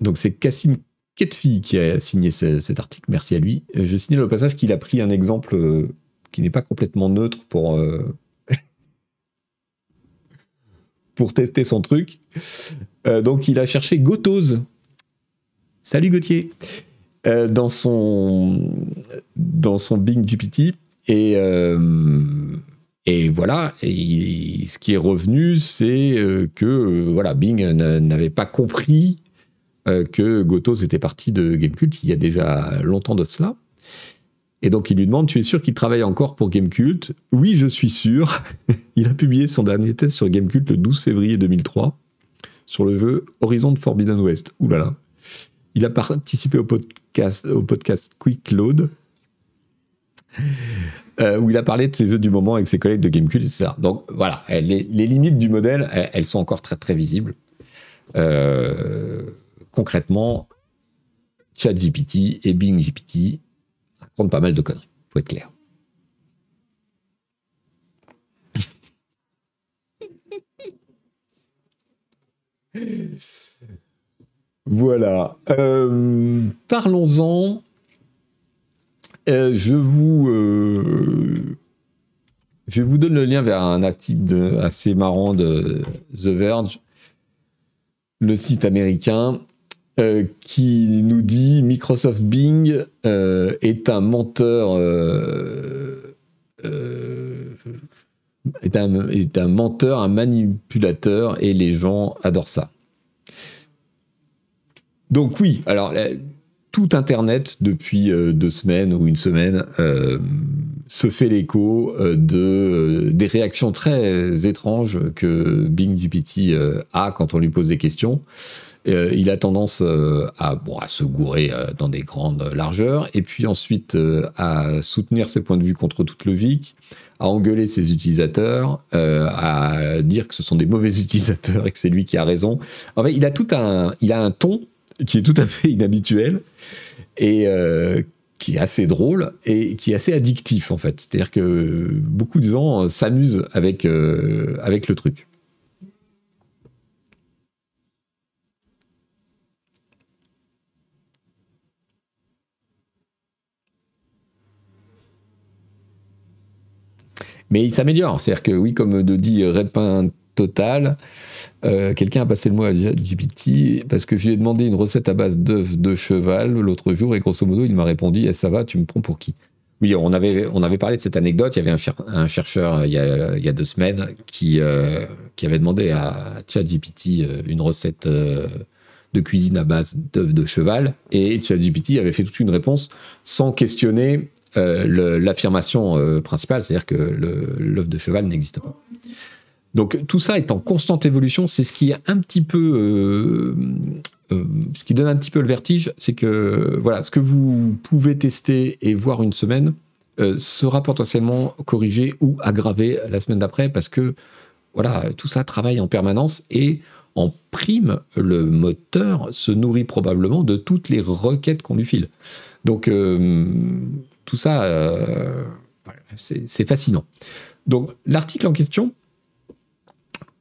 donc c'est Cassim Ketfi qui a signé cet article, merci à lui. Euh, je signale au passage qu'il a pris un exemple euh, qui n'est pas complètement neutre pour, euh, [laughs] pour tester son truc. donc il a cherché Gotose. Salut Gauthier dans son dans son Bing GPT et et voilà, et ce qui est revenu, c'est que voilà, Bing n'avait pas compris que Gotos était parti de Gamecult il y a déjà longtemps de cela. Et donc il lui demande, tu es sûr qu'il travaille encore pour Gamecult? Oui, je suis sûr. [laughs] il a publié son dernier test sur Gamecult le 12 février 2003 sur le jeu Horizon de Forbidden West. Ouh là là. Il a participé au podcast, au podcast Quick Load, euh, où il a parlé de ses jeux du moment avec ses collègues de Gamecult, etc. Donc voilà, les, limites du modèle, elles, sont encore très très visibles. Euh, concrètement, ChatGPT et BingGPT racontent pas mal de conneries, faut être clair. [laughs] voilà. Euh, parlons-en. Euh, je vous, euh, je vous donne le lien vers un article assez marrant de The Verge, le site américain, euh, qui nous dit Microsoft Bing euh, est un menteur. Euh, est un, menteur, un manipulateur, et les gens adorent ça. Donc oui, alors tout Internet depuis deux semaines ou une semaine se fait l'écho de des réactions très étranges que Bing GPT a quand on lui pose des questions. Euh, il a tendance à, bon, à se gourer dans des grandes largeurs, et puis ensuite à soutenir ses points de vue contre toute logique, à engueuler ses utilisateurs, à dire que ce sont des mauvais [laughs] utilisateurs et que c'est lui qui a raison. En fait, il a tout un, il a un ton qui est tout à fait inhabituel et qui est assez drôle et qui est assez addictif en fait. C'est-à-dire que beaucoup de gens s'amusent avec, avec le truc. Mais il s'améliore. C'est-à-dire que oui, comme de dit Répin Total, euh, quelqu'un a passé le mot à GPT parce que je lui ai demandé une recette à base d'œufs de cheval l'autre jour et grosso modo, il m'a répondu eh, Ça va, tu me prends pour qui? Oui, on avait, parlé de cette anecdote. Il y avait un, chercheur euh, il y, a, il y, a, deux semaines qui, euh, qui avait demandé à ChatGPT une recette de cuisine à base d'œufs de cheval et ChatGPT avait fait toute une réponse sans questionner euh, l'affirmation euh, principale, c'est-à-dire que l'œuf de cheval n'existe pas. Donc tout ça est en constante évolution, c'est ce qui est un petit peu, euh, ce qui donne un petit peu le vertige, c'est que voilà, ce que vous pouvez tester et voir une semaine sera potentiellement corrigé ou aggravé la semaine d'après, parce que voilà, tout ça travaille en permanence et en prime, le moteur se nourrit probablement de toutes les requêtes qu'on lui file. Donc tout ça, euh, c'est fascinant. Donc l'article en question,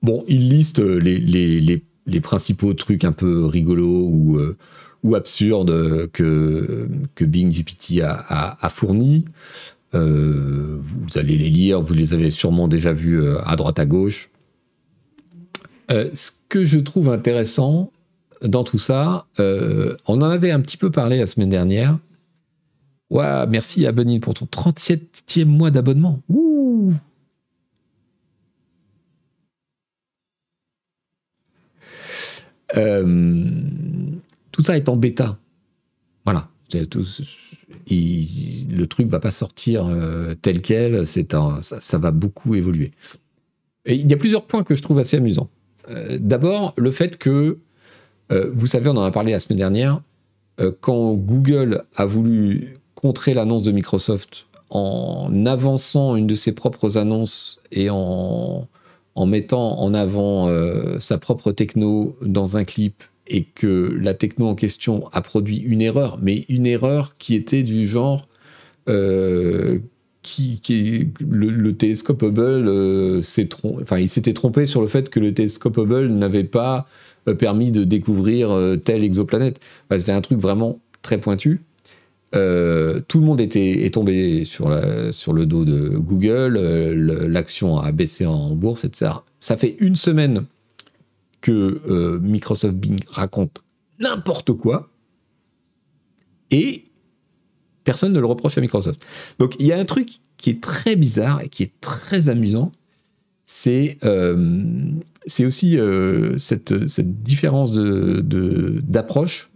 bon, il liste les, les, principaux trucs un peu rigolos ou, euh, ou absurdes que, que Bing GPT a, fournis. Euh, vous allez les lire, vous les avez sûrement déjà vus à droite à gauche. ce que je trouve intéressant dans tout ça, on en avait un petit peu parlé la semaine dernière, Ouais, merci à Benin pour ton 37e mois d'abonnement. Euh, tout ça est en bêta. Voilà. le truc va pas sortir euh, tel quel. C'est ça, va beaucoup évoluer. Il y a plusieurs points que je trouve assez amusants. Euh, d'abord, le fait que, vous savez, on en a parlé la semaine dernière, quand Google a voulu contrer l'annonce de Microsoft en avançant une de ses propres annonces et en, mettant en avant euh, sa propre techno dans un clip et que la techno en question a produit une erreur, mais une erreur qui était du genre euh, qui, le, Hubble euh, s'est enfin il s'était trompé sur le fait que le télescope n'avait pas permis de découvrir telle exoplanète. C'était un truc vraiment très pointu. Euh, tout le monde était, est tombé sur, le dos de Google, euh, l'action a baissé en bourse, etc. Ça fait une semaine que euh, Microsoft Bing raconte n'importe quoi et personne ne le reproche à Microsoft. Donc il y a un truc qui est très bizarre et qui est très amusant, c'est aussi cette, cette, différence d'approche.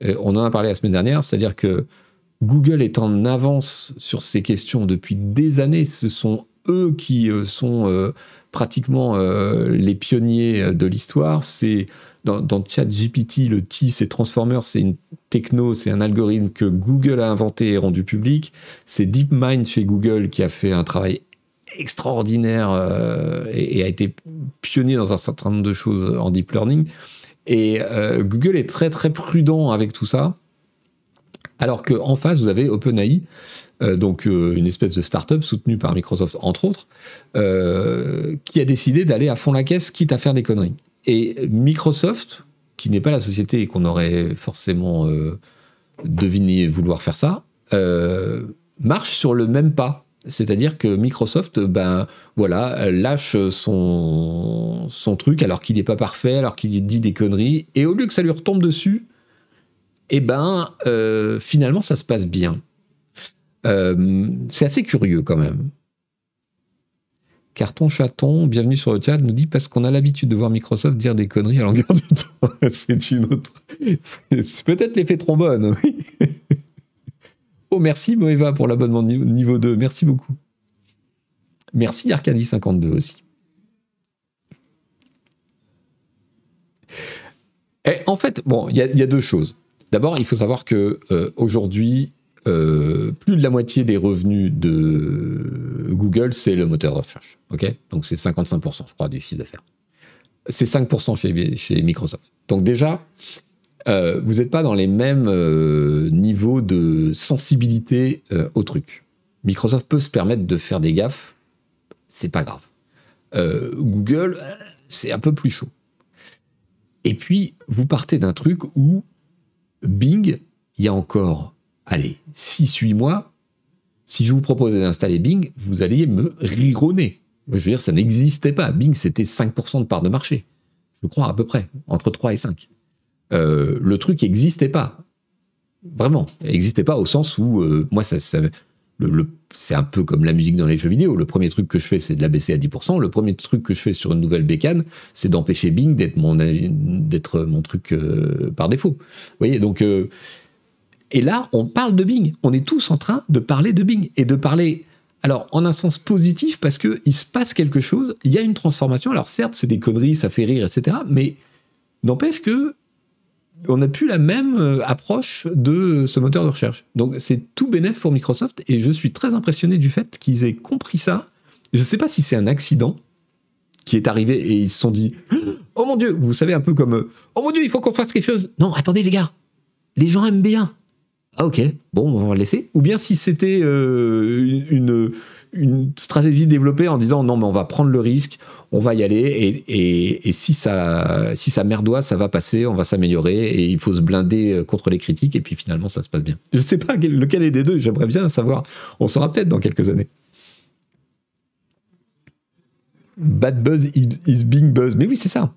De, on en a parlé la semaine dernière, c'est-à-dire que Google est en avance sur ces questions depuis des années. Ce sont eux qui euh, sont euh, pratiquement euh, les pionniers de l'histoire. C'est dans, dans ChatGPT, le T, c'est Transformer, c'est une techno, c'est un algorithme que Google a inventé et rendu public. C'est DeepMind chez Google qui a fait un travail extraordinaire et, a été pionnier dans un certain nombre de choses en deep learning. Et Google est très très prudent avec tout ça. Alors qu'en face, vous avez OpenAI, euh, donc euh, une espèce de start-up soutenue par Microsoft, entre autres, euh, qui a décidé d'aller à fond la caisse, quitte à faire des conneries. Et Microsoft, qui n'est pas la société qu'on aurait forcément deviné vouloir faire ça, marche sur le même pas. C'est-à-dire que Microsoft, ben voilà, lâche son, son truc alors qu'il n'est pas parfait, alors qu'il dit des conneries, et au lieu que ça lui retombe dessus, eh ben, euh, finalement, ça se passe bien. Euh, c'est assez curieux quand même. Carton Chaton, bienvenue sur le chat, nous dit parce qu'on a l'habitude de voir Microsoft dire des conneries à longueur de temps. [laughs] c'est une autre. C'est peut-être l'effet trombone. [laughs] oh, merci Moeva pour l'abonnement niveau 2. Merci beaucoup. Merci Arcadie52 aussi. Et en fait, il y, a deux choses. D'abord, il faut savoir que euh, aujourd'hui, euh, plus de la moitié des revenus de Google, c'est le moteur de recherche. Donc c'est 55%, je crois, du chiffre d'affaires. C'est 5% chez, chez Microsoft. Donc déjà, euh, vous n'êtes pas dans les mêmes niveaux de sensibilité au truc. Microsoft peut se permettre de faire des gaffes, c'est pas grave. Google, c'est un peu plus chaud. Et puis, vous partez d'un truc où Bing, il y a encore, allez, 6-8 mois, si je vous proposais d'installer Bing, vous alliez me rironner. Je veux dire, ça n'existait pas. Bing, c'était 5% de part de marché. Je crois à peu près, entre 3 et 5. Euh, le truc n'existait pas. Vraiment. N'existait pas au sens où, euh, moi, ça, c'est un peu comme la musique dans les jeux vidéo. Le premier truc que je fais, c'est de la baisser à 10%. Le premier truc que je fais sur une nouvelle bécane, c'est d'empêcher Bing d'être mon, d'être mon truc euh, par défaut. Vous voyez, donc. Euh, et là, on parle de Bing. On est tous en train de parler de Bing et de parler. Alors, en un sens positif, parce qu'il se passe quelque chose, il y a une transformation. Alors, certes, c'est des conneries, ça fait rire, etc. Mais n'empêche que on n'a plus la même euh, approche de ce moteur de recherche. Donc c'est tout bénéf pour Microsoft et je suis très impressionné du fait qu'ils aient compris ça. Je ne sais pas si c'est un accident qui est arrivé et ils se sont dit Oh mon Dieu, vous savez, un peu comme euh, Oh mon Dieu, il faut qu'on fasse quelque chose. Non, attendez les gars, les gens aiment bien. Ah ok, bon, on va le laisser. Ou bien si c'était euh, une, une stratégie développée en disant non mais on va prendre le risque, on va y aller et, si ça si ça merdoit, ça va passer, on va s'améliorer et il faut se blinder euh, contre les critiques et puis finalement ça se passe bien. Je ne sais pas lequel est des deux, j'aimerais bien savoir. On saura peut-être dans quelques années. Bad buzz is being buzz. Mais oui, c'est ça.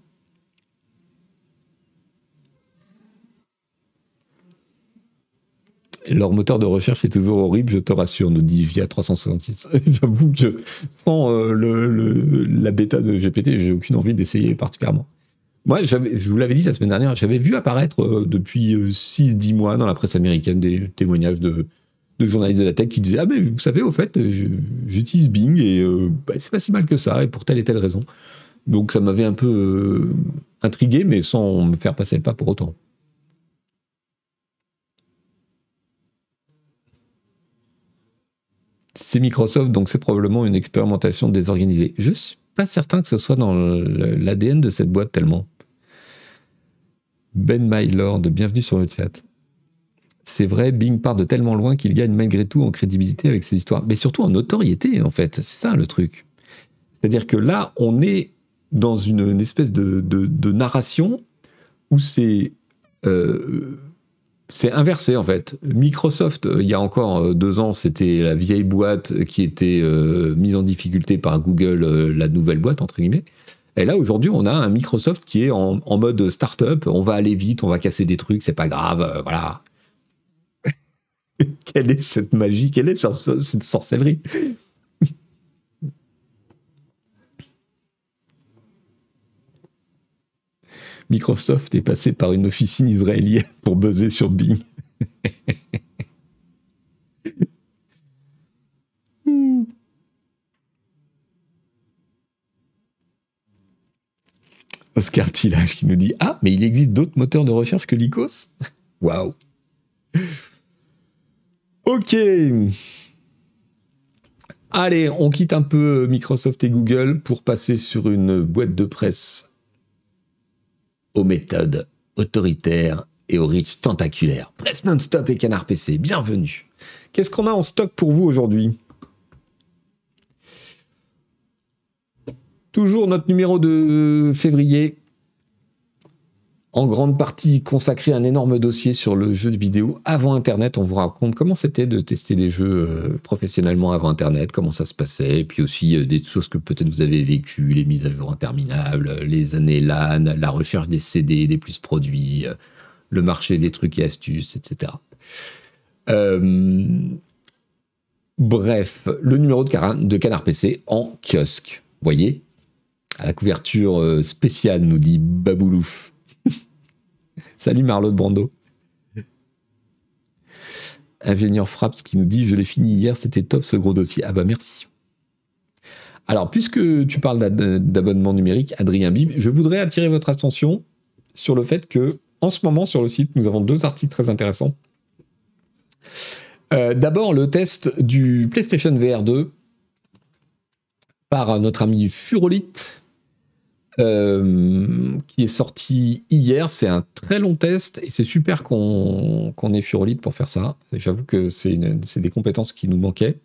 Leur moteur de recherche est toujours horrible, je te rassure, nous dit via 366. [laughs] J'avoue que sans euh, la bêta de GPT, j'ai aucune envie d'essayer particulièrement. Moi, je vous l'avais dit la semaine dernière, j'avais vu apparaître euh, depuis 6-10 euh, mois dans la presse américaine des témoignages de, journalistes de la tech qui disaient Ah, mais vous savez, au fait, j'utilise Bing et bah, c'est pas si mal que ça, et pour telle et telle raison. Donc ça m'avait un peu intrigué, mais sans me faire passer le pas pour autant. C'est Microsoft, donc c'est probablement une expérimentation désorganisée. Je suis pas certain que ce soit dans l'ADN de cette boîte tellement. Ben Mylord, bienvenue sur le chat. C'est vrai, Bing part de tellement loin qu'il gagne malgré tout en crédibilité avec ses histoires, mais surtout en notoriété en fait. C'est ça le truc. C'est-à-dire que là, on est dans une, espèce de, narration où c'est euh, c'est inversé en fait. Microsoft, euh, il y a encore euh, deux ans, c'était la vieille boîte qui était euh, mise en difficulté par Google, la nouvelle boîte entre guillemets. Et là aujourd'hui, on a un Microsoft qui est en, mode start-up. On va aller vite, on va casser des trucs, c'est pas grave, voilà. [laughs] Quelle est cette magie? Quelle est cette sorcellerie? Microsoft est passé par une officine israélienne [laughs] pour buzzer sur Bing. [laughs] Oscar Tillage qui nous dit Ah, mais il existe d'autres moteurs de recherche que l'ICOS [laughs] Waouh. Ok. Allez, on quitte un peu Microsoft et Google pour passer sur une boîte de presse aux méthodes autoritaires et aux riches tentaculaires. Presse non-stop et canard PC, bienvenue. Qu'est-ce qu'on a en stock pour vous aujourd'hui? Toujours notre numéro de février en grande partie consacré un énorme dossier sur le jeu de vidéo avant Internet. On vous raconte comment c'était de tester des jeux euh, professionnellement avant Internet, comment ça se passait, et puis aussi euh, des choses que peut-être vous avez vécues, les mises à jour interminables, les années LAN, la recherche des CD, des plus produits, euh, le marché des trucs et astuces, etc. bref, le numéro de, de Canard PC en kiosque. Voyez À la couverture spéciale, nous dit Baboulouf. Salut Marlotte Brando. Ingénieur Fraps qui nous dit Je l'ai fini hier, c'était top ce gros dossier. Ah bah merci. Alors, puisque tu parles d'abonnement numérique, Adrien Bib, je voudrais attirer votre attention sur le fait que, en ce moment, sur le site, nous avons deux articles très intéressants. Euh, d'abord, le test du PlayStation VR 2 par notre ami Furolite, euh, qui est sorti hier. C'est un très long test et c'est super qu'on ait Furolite pour faire ça. J'avoue que c'est des compétences qui nous manquaient.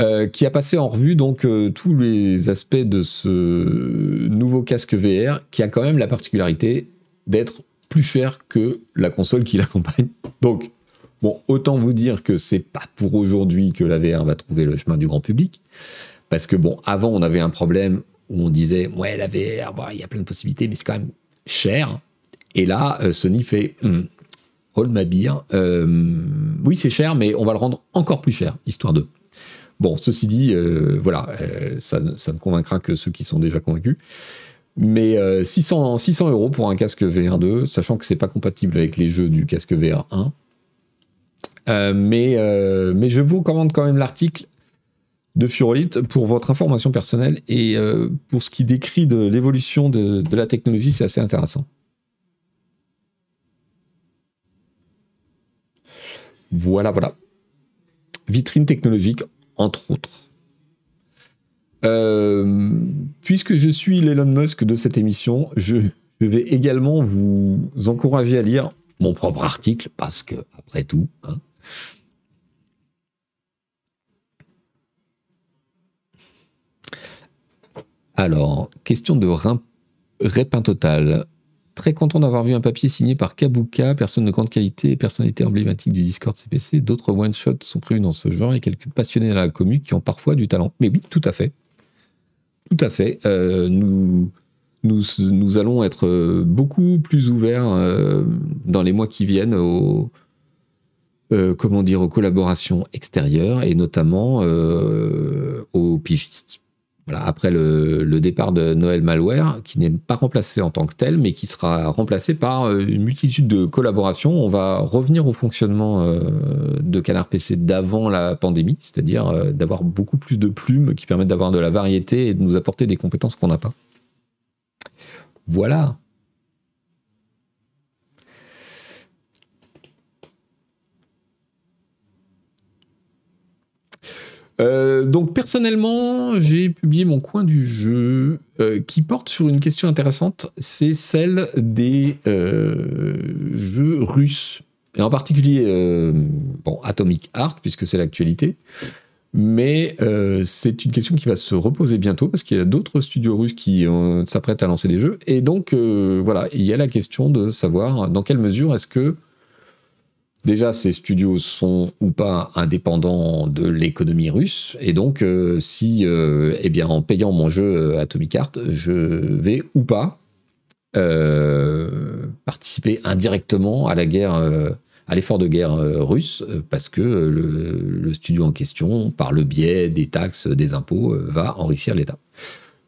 Euh, qui a passé en revue donc euh, tous les aspects de ce nouveau casque VR, qui a quand même la particularité d'être plus cher que la console qui [laughs] l'accompagne. Donc, bon, autant vous dire que c'est pas pour aujourd'hui que la VR va trouver le chemin du grand public, parce que bon, avant on avait un problème où on disait ouais la VR, bah, il y a plein de possibilités, mais c'est quand même cher. Et là, euh, Sony fait hmm, hold my beer. oui, c'est cher, mais on va le rendre encore plus cher, histoire de. Bon, ceci dit, euh, voilà, euh, ça, ne convaincra que ceux qui sont déjà convaincus. Mais 600, euh, 600 euros pour un casque VR2, sachant que c'est pas compatible avec les jeux du casque VR1. mais, mais je vous recommande quand même l'article de Furolite pour votre information personnelle et pour ce qui décrit de l'évolution de, de la technologie, c'est assez intéressant. Voilà, voilà. Vitrine technologique entre autres. Euh, puisque je suis l'Elon Musk de cette émission, je, vais également vous encourager à lire mon propre article, parce que, après tout, hein. Alors, question de répin total. Très content d'avoir vu un papier signé par Kabuka, personne de grande qualité, personnalité emblématique du Discord CPC. D'autres one-shots sont prévus dans ce genre et quelques passionnés dans la commune qui ont parfois du talent. Mais oui, tout à fait. Tout à fait. Euh, nous, allons être beaucoup plus ouverts euh, dans les mois qui viennent euh, aux collaborations extérieures et notamment aux pigistes après le, départ de Noël Malware, qui n'est pas remplacé en tant que tel, mais qui sera remplacé par euh, une multitude de collaborations. On va revenir au fonctionnement euh, de Canard PC d'avant la pandémie, c'est-à-dire euh, d'avoir beaucoup plus de plumes qui permettent d'avoir de la variété et de nous apporter des compétences qu'on n'a pas. Voilà. Euh, donc personnellement, j'ai publié mon coin du jeu euh, qui porte sur une question intéressante, c'est celle des euh, jeux russes, et en particulier bon, Atomic Heart, puisque c'est l'actualité. Mais c'est une question qui va se reposer bientôt parce qu'il y a d'autres studios russes qui s'apprêtent à lancer des jeux. Et donc, voilà, il y a la question de savoir dans quelle mesure est-ce que déjà ces studios sont ou pas indépendants de l'économie russe, et donc euh, si, euh, eh bien, en payant mon jeu euh, Atomic Heart, je vais ou pas participer indirectement à la guerre, à l'effort de guerre russe, parce que le, studio en question, par le biais des taxes, des impôts, va enrichir l'État.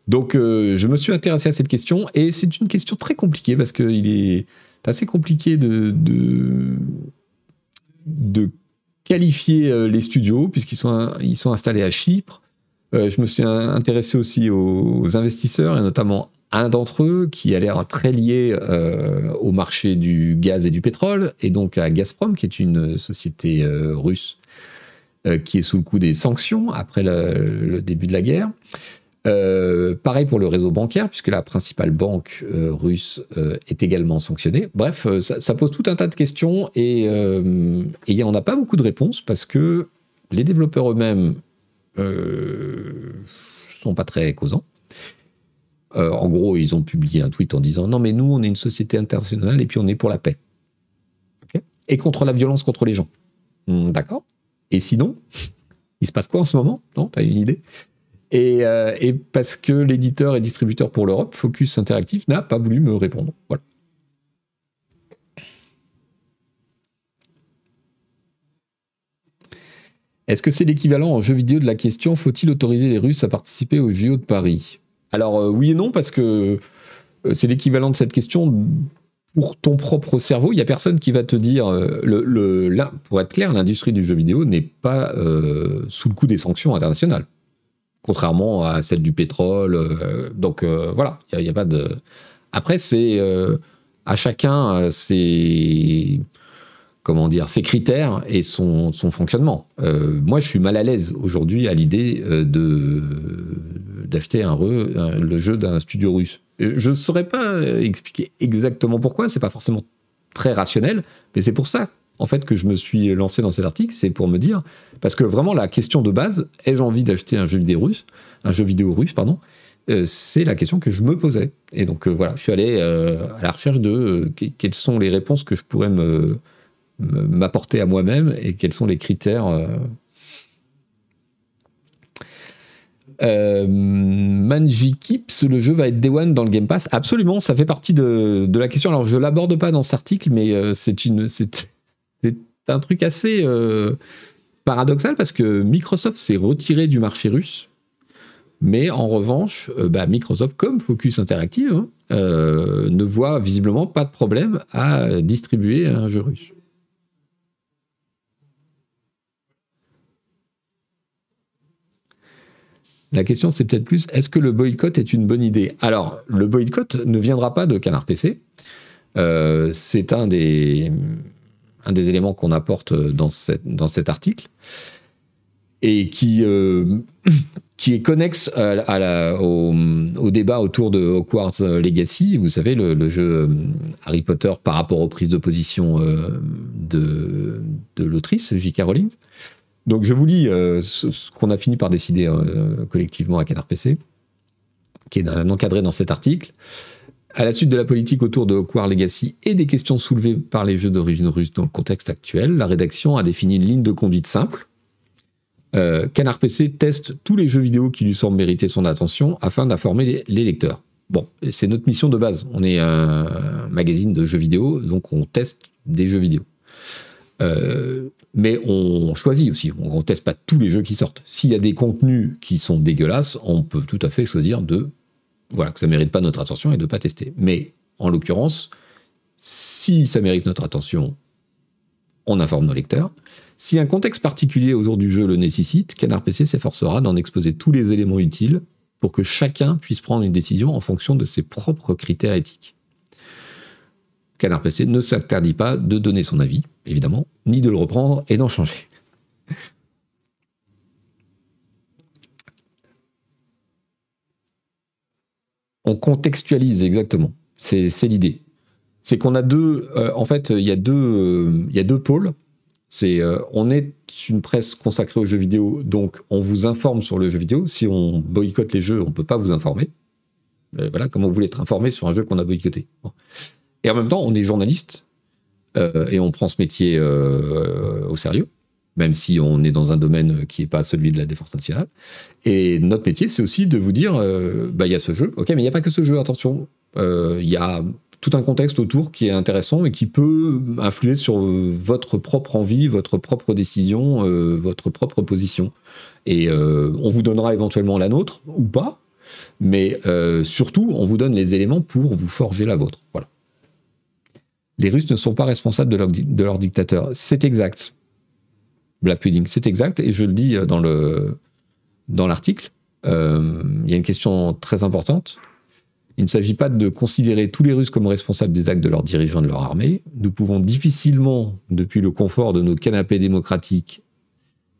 Donc je me suis intéressé à cette question, et c'est une question très compliquée, parce qu'il est assez compliqué de de qualifier euh, les studios, puisqu'ils sont, ils sont installés à Chypre. Euh, je me suis intéressé aussi aux, investisseurs, et notamment un d'entre eux qui a l'air très lié euh, au marché du gaz et du pétrole, et donc à Gazprom, qui est une société russe qui est sous le coup des sanctions après le début de la guerre. Euh, pareil pour le réseau bancaire, puisque la principale banque euh, russe euh, est également sanctionnée. Bref, ça, pose tout un tas de questions et, on n'a pas beaucoup de réponses parce que les développeurs eux-mêmes sont pas très causants. en gros, ils ont publié un tweet en disant non mais nous on est une société internationale et puis on est pour la paix et contre la violence contre les gens. Hmm, d'accord. Et sinon, [laughs] il se passe quoi en ce moment? Non, t'as une idée? Euh, et, parce que l'éditeur et distributeur pour l'Europe, Focus Interactive, n'a pas voulu me répondre. Voilà. Est-ce que c'est l'équivalent en jeu vidéo de la question faut-il autoriser les Russes à participer au JO de Paris? Alors euh, oui et non, parce que euh, c'est l'équivalent de cette question pour ton propre cerveau. Il n'y a personne qui va te dire, le, pour être clair, l'industrie du jeu vidéo n'est pas sous le coup des sanctions internationales contrairement à celle du pétrole. Euh, donc euh, voilà, il n'y a, pas de. Après, c'est euh, à chacun ses comment dire ses critères et son, son fonctionnement. moi, je suis mal à l'aise aujourd'hui à l'idée de d'acheter un, le jeu d'un studio russe. Je ne saurais pas expliquer exactement pourquoi. C'est pas forcément très rationnel, mais c'est pour ça en fait que je me suis lancé dans cet article, c'est pour me dire parce que vraiment la question de base, ai-je envie d'acheter un jeu vidéo russe, un jeu vidéo russe pardon, euh, c'est la question que je me posais. Et donc euh, voilà, je suis allé euh, à la recherche de quelles sont les réponses que je pourrais m'apporter à moi-même et quels sont les critères. Manji Kips, le jeu va être Day One dans le Game Pass. Absolument, ça fait partie de, de la question. Alors je l'aborde pas dans cet article, mais c'est une, c'est un truc assez euh, paradoxal parce que Microsoft s'est retiré du marché russe. Mais en revanche, euh, bah, Microsoft, comme Focus Interactive, hein, euh, ne voit visiblement pas de problème à distribuer un jeu russe. La question, c'est peut-être plus, est-ce que le boycott est une bonne idée? Alors, le boycott ne viendra pas de Canard PC. c'est un des, un des éléments qu'on apporte dans, dans cet article, et qui, euh, [coughs] est connexe au, débat autour de Hogwarts Legacy, vous savez, le, jeu euh, Harry Potter par rapport aux prises de position euh, de, de l'autrice, J.K. Rowling. Donc je vous lis ce, qu'on a fini par décider collectivement à Canard PC, qui est encadré dans cet article. À la suite de la politique autour de Hogwarts Legacy et des questions soulevées par les jeux d'origine russe dans le contexte actuel, la rédaction a défini une ligne de conduite simple. Euh, Canard PC teste tous les jeux vidéo qui lui semblent mériter son attention afin d'informer les, lecteurs. Bon, c'est notre mission de base. On est un magazine de jeux vidéo, donc on teste des jeux vidéo. Euh, mais on choisit aussi, on ne teste pas tous les jeux qui sortent. S'il y a des contenus qui sont dégueulasses, on peut tout à fait choisir de voilà, que ça mérite pas notre attention et de pas tester. Mais en l'occurrence, si ça mérite notre attention, on informe nos lecteurs. Si un contexte particulier autour du jeu le nécessite, Canard PC s'efforcera d'en exposer tous les éléments utiles pour que chacun puisse prendre une décision en fonction de ses propres critères éthiques. Canard PC ne s'interdit pas de donner son avis, évidemment, ni de le reprendre et d'en changer. On contextualise exactement. C'est l'idée. C'est qu'on a deux. Euh, en fait, il y a deux. Euh, il y a deux pôles. C'est euh, on est une presse consacrée aux jeux vidéo, donc on vous informe sur le jeu vidéo. Si on boycotte les jeux, on peut pas vous informer. voilà, comment vous voulez être informé sur un jeu qu'on a boycotté. Et en même temps, on est journaliste et on prend ce métier au sérieux même si on est dans un domaine qui n'est pas celui de la défense nationale. Et notre métier, c'est aussi de vous dire, euh, bah, il y a ce jeu, ok, mais il n'y a pas que ce jeu, attention, euh, il y a tout un contexte autour qui est intéressant et qui peut influer sur votre propre envie, votre propre décision, euh, votre propre position. Et on vous donnera éventuellement la nôtre ou pas, mais surtout, on vous donne les éléments pour vous forger la vôtre. Voilà. Les Russes ne sont pas responsables de leur dictateur. C'est exact. Black Pudding, c'est exact, et je le dis dans le dans l'article. Euh, il y a une question très importante. Il ne s'agit pas de considérer tous les Russes comme responsables des actes de leurs dirigeants de leur armée. Nous pouvons difficilement, depuis le confort de nos canapés démocratiques,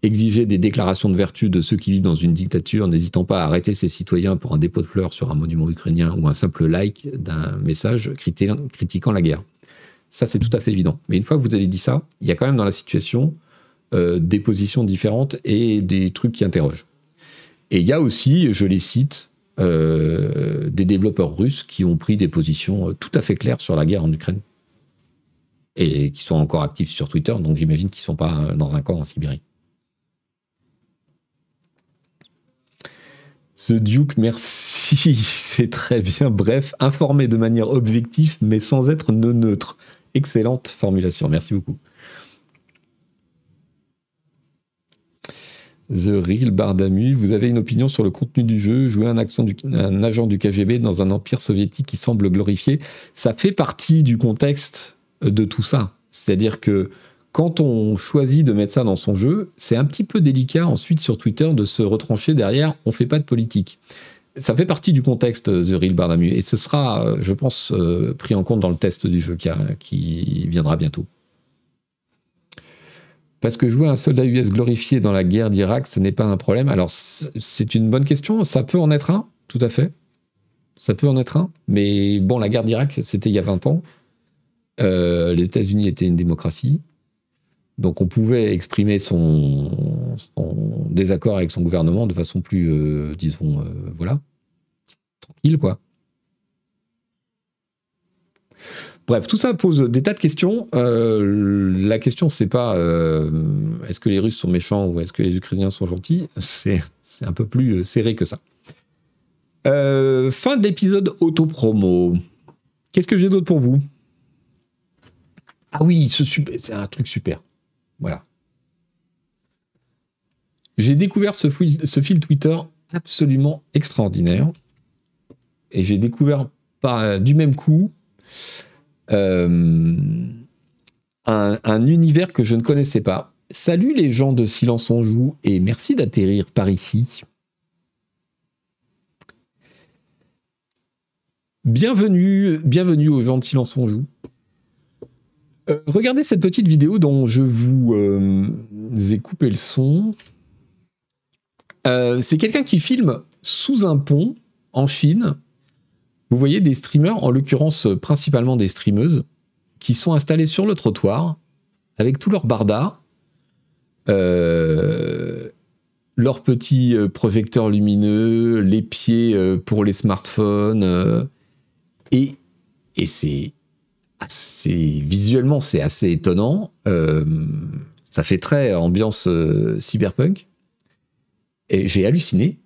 exiger des déclarations de vertu de ceux qui vivent dans une dictature, n'hésitant pas à arrêter ses citoyens pour un dépôt de fleurs sur un monument ukrainien ou un simple like d'un message critiquant la guerre. Ça, c'est tout à fait évident. Mais une fois que vous avez dit ça, il y a quand même dans la situation euh, des positions différentes et des trucs qui interrogent. Et il y a aussi, je les cite, euh, des développeurs russes qui ont pris des positions euh, tout à fait claires sur la guerre en Ukraine et qui sont encore actifs sur Twitter, donc j'imagine qu'ils ne sont pas dans un camp en Sibérie. Ce Duke, merci, [laughs] c'est très bien. Bref, informé de manière objective, mais sans être neutre. Excellente formulation, merci beaucoup. The Real Bardamu, vous avez une opinion sur le contenu du jeu, jouer un, agent du KGB dans un empire soviétique qui semble glorifié, ça fait partie du contexte de tout ça. C'est-à-dire que quand on choisit de mettre ça dans son jeu, c'est un petit peu délicat ensuite sur Twitter de se retrancher derrière on fait pas de politique. ça fait partie du contexte The Real Barnamu et ce sera, je pense, pris en compte dans le test du jeu qui viendra bientôt. Parce que jouer un soldat US glorifié dans la guerre d'Irak, ce n'est pas un problème. Alors, c'est une bonne question. Ça peut en être un, tout à fait. Ça peut en être un. Mais bon, la guerre d'Irak, c'était il y a 20 ans. Euh, les États-Unis étaient une démocratie. Donc, on pouvait exprimer son, désaccord avec son gouvernement de façon plus, euh, disons, euh, voilà, tranquille, quoi. Bref, tout ça pose des tas de questions. Euh, la question, c'est pas euh, est-ce que les Russes sont méchants ou est-ce que les Ukrainiens sont gentils? C'est un peu plus euh, serré que ça. fin de l'épisode auto-promo. Qu'est-ce que j'ai d'autre pour vous? Ah oui, c'est un truc super. Voilà. J'ai découvert ce fil, Twitter absolument extraordinaire. Et j'ai découvert du même coup euh, un, univers que je ne connaissais pas. Salut les gens de Silence on Joue et merci d'atterrir par ici. Bienvenue, bienvenue aux gens de Silence on Joue. Euh, regardez cette petite vidéo dont je vous euh, ai coupé le son. C'est quelqu'un qui filme sous un pont en Chine vous voyez des streamers, en l'occurrence euh, principalement des streameuses, qui sont installés sur le trottoir avec tous leurs bardas, euh, leurs petits euh, projecteurs lumineux, les pieds pour les smartphones, et, c'est visuellement c'est assez étonnant. ça fait très ambiance cyberpunk, et j'ai halluciné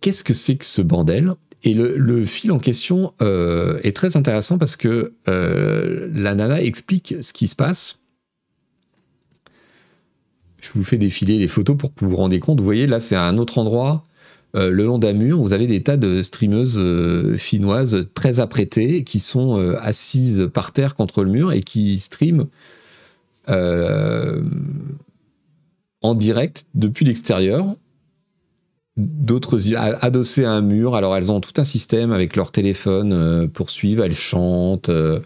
qu'est-ce que c'est que ce bordel? Et le, fil en question euh, est très intéressant parce que euh, la nana explique ce qui se passe. Je vous fais défiler les photos pour que vous vous rendiez compte. Vous voyez, là, c'est un autre endroit, euh, le long d'un mur. Vous avez des tas de streameuses chinoises très apprêtées qui sont assises par terre contre le mur et qui streament en direct depuis l'extérieur d'autres adossées à un mur. Alors elles ont tout un système avec leur téléphone euh, pour suivre, elles chantent. Euh,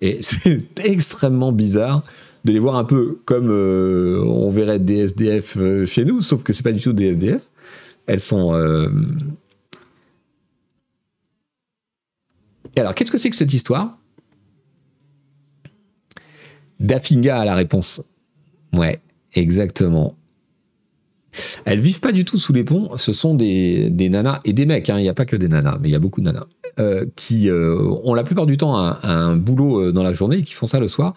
et [laughs] c'est extrêmement bizarre de les voir un peu comme euh, on verrait des SDF chez nous, sauf que c'est pas du tout des SDF. Elles sont. Alors, qu'est-ce que c'est que cette histoire? Dafinga a la réponse. Ouais, exactement. Elles vivent pas du tout sous les ponts. Ce sont des, nanas et des mecs. Hein. Il n'y a pas que des nanas, mais il y a beaucoup de nanas euh, qui euh, ont la plupart du temps un, boulot euh, dans la journée et qui font ça le soir.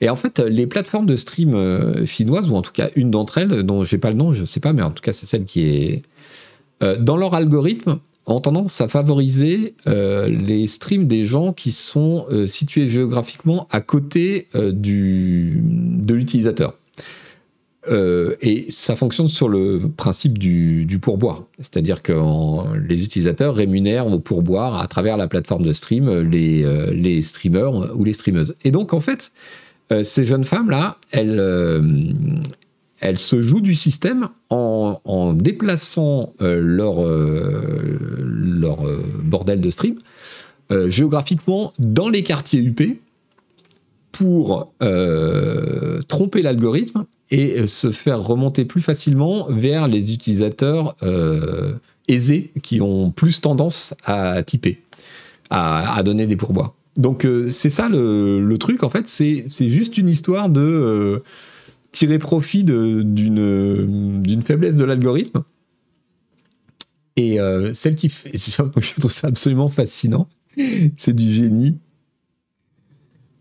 Et en fait, les plateformes de stream chinoises, ou en tout cas une d'entre elles, dont j'ai pas le nom, je sais pas, mais en tout cas c'est celle qui est dans leur algorithme, ont tendance à favoriser les streams des gens qui sont situés géographiquement à côté du, de l'utilisateur. Euh, et ça fonctionne sur le principe du, pourboire. C'est-à-dire que les utilisateurs rémunèrent au pourboire à travers la plateforme de stream les, euh, streamers ou les streameuses. Et donc, en fait, euh, ces jeunes femmes-là, elles, se jouent du système en, en déplaçant leur, leur bordel de stream géographiquement dans les quartiers UP pour tromper l'algorithme et euh, se faire remonter plus facilement vers les utilisateurs euh, aisés qui ont plus tendance à typer, à, donner des pourboires. Donc euh, c'est ça le, truc, en fait, c'est juste une histoire de tirer profit d'une faiblesse de l'algorithme. Et celle qui fait, [laughs] je trouve ça absolument fascinant, c'est du génie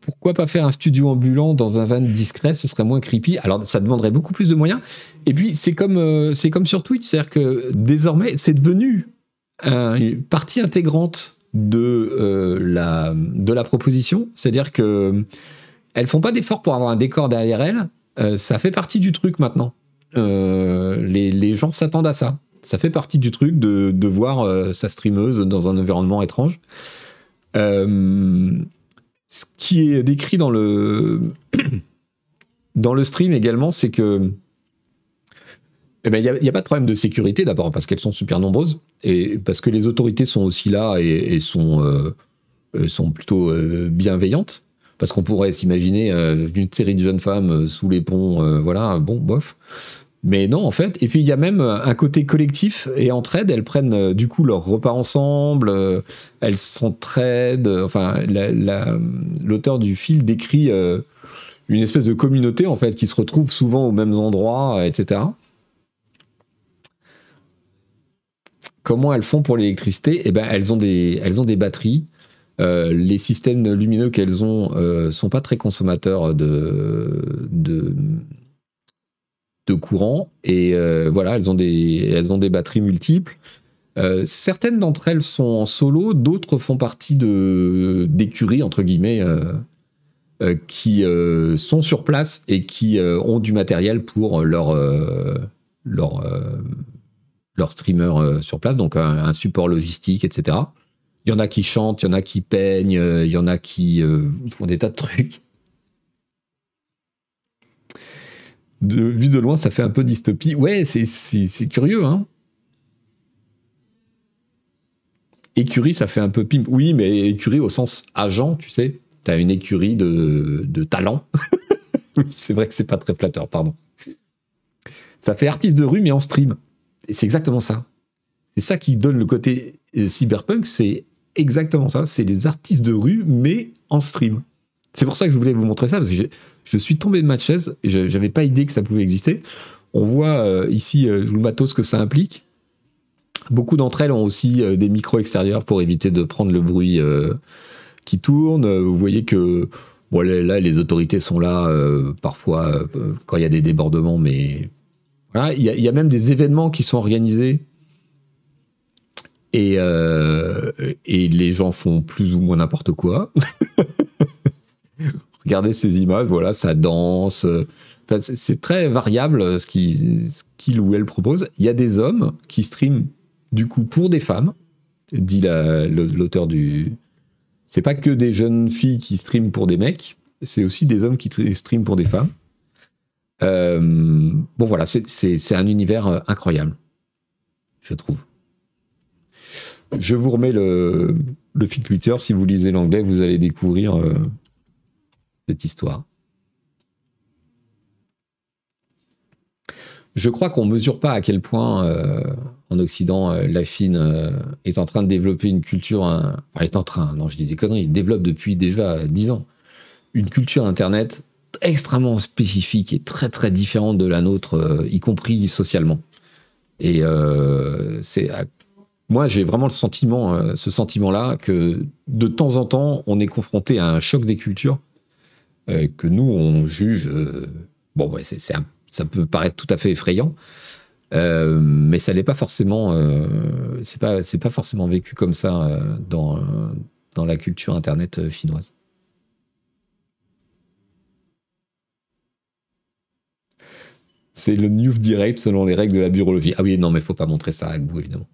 pourquoi pas faire un studio ambulant dans un van discret Ce serait moins creepy. Alors, ça demanderait beaucoup plus de moyens. Et puis, c'est comme, euh, c'est comme sur Twitch, c'est-à-dire que désormais, c'est devenu une partie intégrante de, euh, la, de la proposition. C'est-à-dire que elles font pas d'efforts pour avoir un décor derrière elles. Euh, ça fait partie du truc maintenant. Les, les, gens s'attendent à ça. Ça fait partie du truc de, de voir sa streameuse dans un environnement étrange. Euh, ce qui est décrit dans le, dans le stream également, c'est que Eh ben, il n'y a, pas de problème de sécurité d'abord parce qu'elles sont super nombreuses et parce que les autorités sont aussi là et, sont, euh, sont plutôt bienveillantes. Parce qu'on pourrait s'imaginer une série de jeunes femmes sous les ponts, voilà, bon, bof. Mais non, en fait. Et puis il y a même un côté collectif et entraide. Elles prennent euh, du coup leur repas ensemble. Euh, elles s'entraident. Enfin, l'auteur du film décrit euh, une espèce de communauté en fait qui se retrouve souvent aux mêmes endroits, etc. Comment elles font pour l'électricité? Eh ben, elles ont des, elles ont des batteries. les systèmes lumineux qu'elles ont euh, sont pas très consommateurs de, de de courant et euh, voilà, elles ont des, elles ont des batteries multiples. Euh, certaines d'entre elles sont en solo, d'autres font partie de d'écuries entre guillemets euh, qui sont sur place et qui ont du matériel pour leur leur streamer sur place, donc un, support logistique, etc. Il y en a qui chantent, il y en a qui peignent, il y en a qui font des tas de trucs. De, vu de loin, ça fait un peu dystopie. Ouais, c'est curieux, hein. Écurie, ça fait un peu pimp. Oui, mais écurie au sens agent, tu sais. T'as une écurie de, de talent. [laughs] c'est vrai que c'est pas très flatteur, pardon. Ça fait artiste de rue, mais en stream. Et c'est exactement ça. C'est ça qui donne le côté euh, cyberpunk, c'est exactement ça. C'est les artistes de rue, mais en stream. C'est pour ça que je voulais vous montrer ça, parce que je suis tombé de ma chaise, et j'avais pas idée que ça pouvait exister. On voit euh, ici euh, le matos que ça implique. Beaucoup d'entre elles ont aussi euh, des micros extérieurs pour éviter de prendre le bruit qui tourne. Vous voyez que bon, là, les autorités sont là parfois quand il y a des débordements, mais il y, a même des événements qui sont organisés et les gens font plus ou moins n'importe quoi. [laughs] regardez ces images, voilà, ça danse. c'est très variable euh, ce qu'il ou elle propose. Il y a des hommes qui streament du coup pour des femmes, dit l'auteur du. C'est pas que des jeunes filles qui streament pour des mecs, c'est aussi des hommes qui streament pour des femmes. Euh, bon voilà, c'est un univers euh, incroyable, je trouve. Je vous remets le, le fil Twitter. Si vous lisez l'anglais, vous allez découvrir cette histoire. Je crois qu'on ne mesure pas à quel point euh, en Occident euh, la Chine euh, est en train de développer une culture, est en train, non je dis des conneries, développe depuis déjà dix ans une culture Internet extrêmement spécifique et très très différente de la nôtre, y compris socialement. Et c'est moi j'ai vraiment le sentiment, ce sentiment-là que de temps en temps on est confronté à un choc des cultures euh, que nous, on juge. Euh, bon, ouais, ça peut paraître tout à fait effrayant, euh, mais ça n'est pas forcément. c'est pas, pas forcément vécu comme ça dans, dans la culture internet chinoise. C'est le news direct selon les règles de la biologie. Ah oui, non, mais il faut pas montrer ça avec vous, évidemment.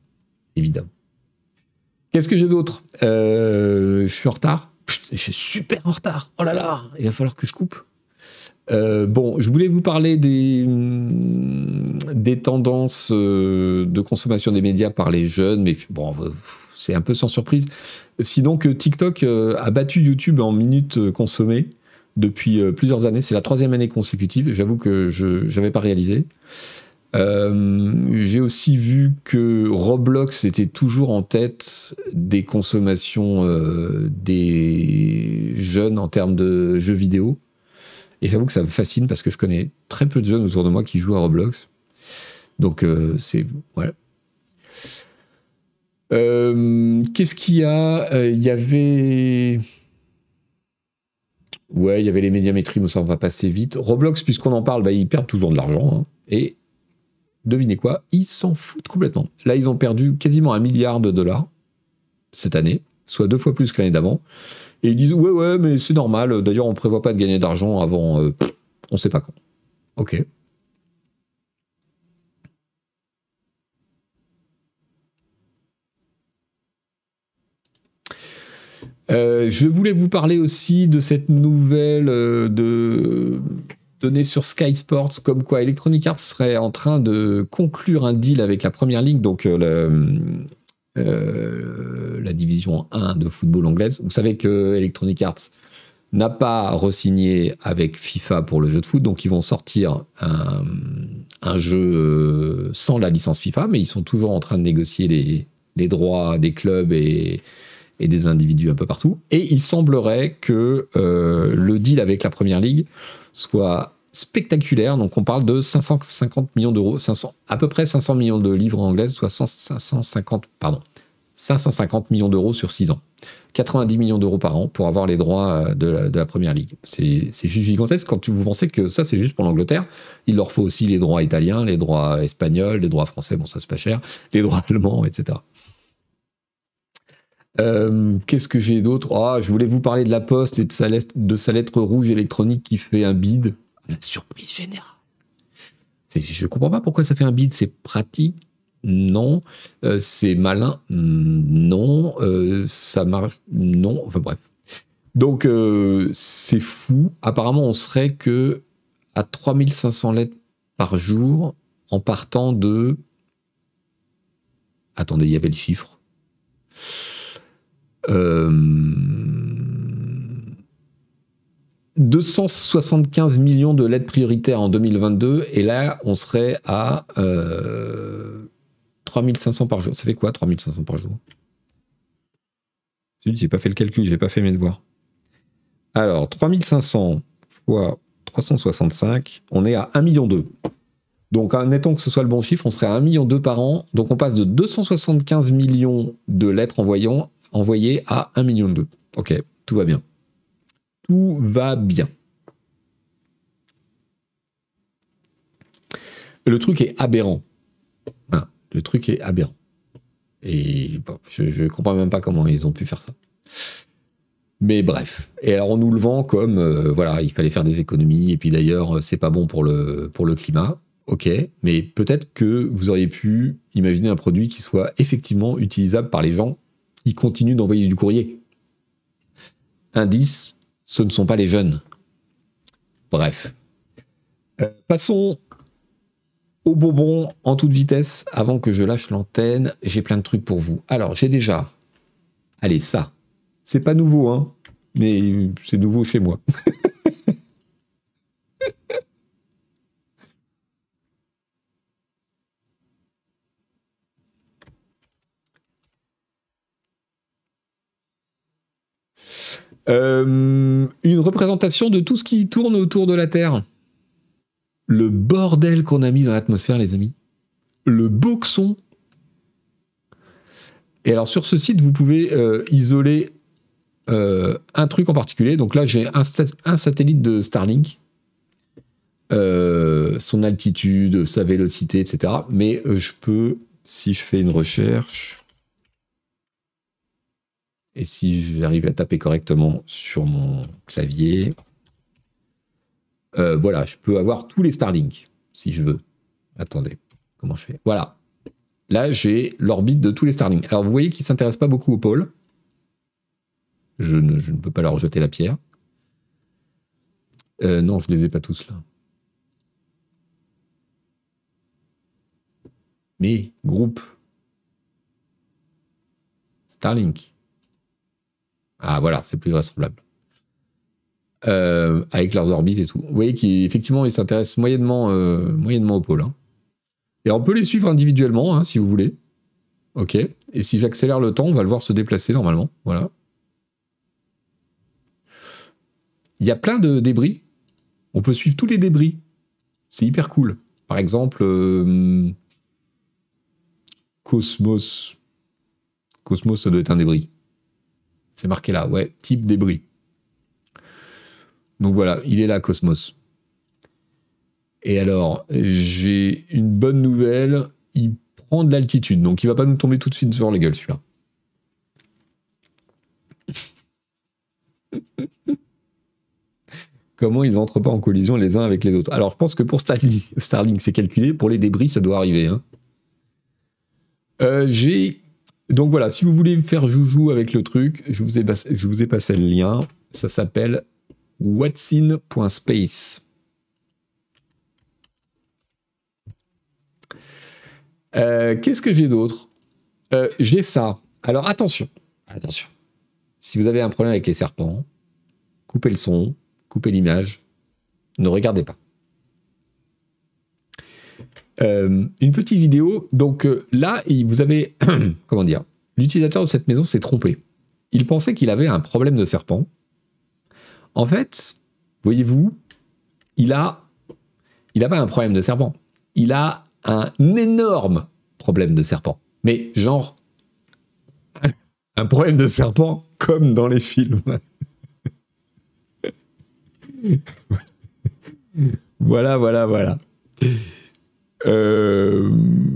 Évidemment. Qu'est-ce que j'ai d'autre? Je suis en retard je suis super en retard. Oh là là, il va falloir que je coupe. Euh, bon, je voulais vous parler des, mm, tendances euh, de consommation des médias par les jeunes, mais bon, c'est un peu sans surprise. Sinon que TikTok euh, a battu YouTube en minutes consommées depuis plusieurs années. C'est la troisième année consécutive. J'avoue que je n'avais pas réalisé. Euh, j'ai aussi vu que Roblox était toujours en tête des consommations euh, des jeunes en termes de jeux vidéo. Et j'avoue que ça me fascine parce que je connais très peu de jeunes autour de moi qui jouent à Roblox. Donc euh, c'est voilà. Qu'est-ce qu'il y a? Il y avait ouais, il y avait les médiamétries, mais ça on va passer vite. Roblox, puisqu'on en parle, bah, ils perdent toujours de l'argent. Hein. Et devinez quoi, ils s'en foutent complètement. Là, ils ont perdu quasiment un milliard de dollars cette année, soit deux fois plus que l'année d'avant. Et ils disent ouais ouais mais c'est normal. D'ailleurs on prévoit pas de gagner d'argent avant on euh, on sait pas quand. Ok. Euh, je voulais vous parler aussi de cette nouvelle euh, de données sur Sky Sports comme quoi Electronic Arts serait en train de conclure un deal avec la première ligue, donc euh, euh, la division 1 de football anglaise. Vous savez que Electronic Arts n'a pas re-signé avec FIFA pour le jeu de foot, donc ils vont sortir un, jeu euh, sans la licence FIFA, mais ils sont toujours en train de négocier les, droits des clubs et, des individus un peu partout. Et il semblerait que le deal avec la Première Ligue soit spectaculaire. Donc on parle de 550 millions d'euros, 500, à peu près 500 millions de livres anglaises, soit 550, pardon, 550 millions d'euros sur 6 ans. 90 millions d'euros par an pour avoir les droits euh, de la, première ligue. C'est juste gigantesque quand vous pensez que ça, c'est juste pour l'Angleterre. Il leur faut aussi les droits italiens, les droits espagnols, les droits français, bon, ça, c'est pas cher, les droits allemands, etc. Euh, qu'est-ce que j'ai d'autre? Ah, Je voulais vous parler de la Poste et de sa, lettre, de sa lettre rouge électronique qui fait un bid. La surprise générale. Je ne comprends pas pourquoi ça fait un bid. C'est pratique, non. Euh, c'est malin, non. Euh, ça marche, non. Enfin bref. Donc c'est fou. Apparemment, on serait que à 3500 lettres par jour en partant de. Attendez, il y avait le chiffre. 275 millions de lettres prioritaires en 2022 et là on serait à 3500 par jour. Ça fait quoi 3500 par jour? J'ai pas fait le calcul, j'ai pas fait mes devoirs. Alors, 3500 fois 365, on est à 1,2 million. Donc, admettons que ce soit le bon chiffre, on serait à 1,2 million par an. Donc, on passe de 275 millions de lettres envoyées à 1,2 million. Ok, tout va bien. Tout va bien. Le truc est aberrant. Le truc est aberrant. Et je ne comprends même pas comment ils ont pu faire ça. Mais bref. Et alors on nous le vend comme euh, voilà, il fallait faire des économies et puis d'ailleurs c'est pas bon pour le pour le climat. Ok, mais peut-être que vous auriez pu imaginer un produit qui soit effectivement utilisable par les gens qui continuent d'envoyer du courrier. Indice, ce ne sont pas les jeunes. Bref. Euh, passons au bonbon en toute vitesse avant que je lâche l'antenne. J'ai plein de trucs pour vous. Alors, j'ai déjà. Allez, ça. C'est pas nouveau, hein, mais c'est nouveau chez moi. [laughs] Euh, une représentation de tout ce qui tourne autour de la Terre le bordel qu'on a mis dans l'atmosphère, les amis. Le boxon. Et alors sur ce site, vous pouvez euh, isoler euh, un truc en particulier. Donc là, j'ai un, satellite de Starlink. Son altitude, sa vélocité, etc. Mais je peux, si je fais une recherche, et si j'arrive à taper correctement sur mon clavier, euh, voilà, je peux avoir tous les Starlink, si je veux. Attendez, comment je fais? Voilà. Là, j'ai l'orbite de tous les Starlink. Alors, vous voyez qu'ils ne s'intéressent pas beaucoup au pôle. Je ne, peux pas leur jeter la pierre. Euh, non, je ne les ai pas tous là. Mais, groupe. Starlink. Ah, voilà, c'est plus vraisemblable. Euh, avec leurs orbites et tout. Vous voyez qu'effectivement, ils s'intéressent moyennement, euh, moyennement au pôle. Hein. Et on peut les suivre individuellement, hein, si vous voulez. Ok. Et si j'accélère le temps, on va le voir se déplacer normalement. Voilà. Il y a plein de débris. On peut suivre tous les débris. C'est hyper cool. Par exemple, euh, Cosmos. Cosmos, ça doit être un débris. C'est marqué là, ouais, type débris. Donc voilà, il est là, Cosmos. Et alors, j'ai une bonne nouvelle, il prend de l'altitude, donc il va pas nous tomber tout de suite sur les gueules, celui-là. [laughs] Comment ils entrent pas en collision les uns avec les autres Alors, je pense que pour Starlink, c'est calculé. Pour les débris, ça doit arriver. Hein. Euh, j'ai donc voilà, si vous voulez faire joujou avec le truc, je vous ai, passé le lien. Ça s'appelle whatsin.space. Euh, qu'est-ce que j'ai d'autre? Euh, j'ai ça. Alors attention, attention. Si vous avez un problème avec les serpents, coupez le son, coupez l'image, ne regardez pas. Euh, une petite vidéo. Donc euh, là, vous avez, [clears throat] comment dire, l'utilisateur de cette maison s'est trompé. Il pensait qu'il avait un problème de serpent. En fait, voyez-vous, il a, il n'a pas un problème de serpent. Il a un énorme problème de serpent. Mais genre, [laughs] un problème de serpent comme dans les films. [laughs] voilà, voilà, voilà. Euh,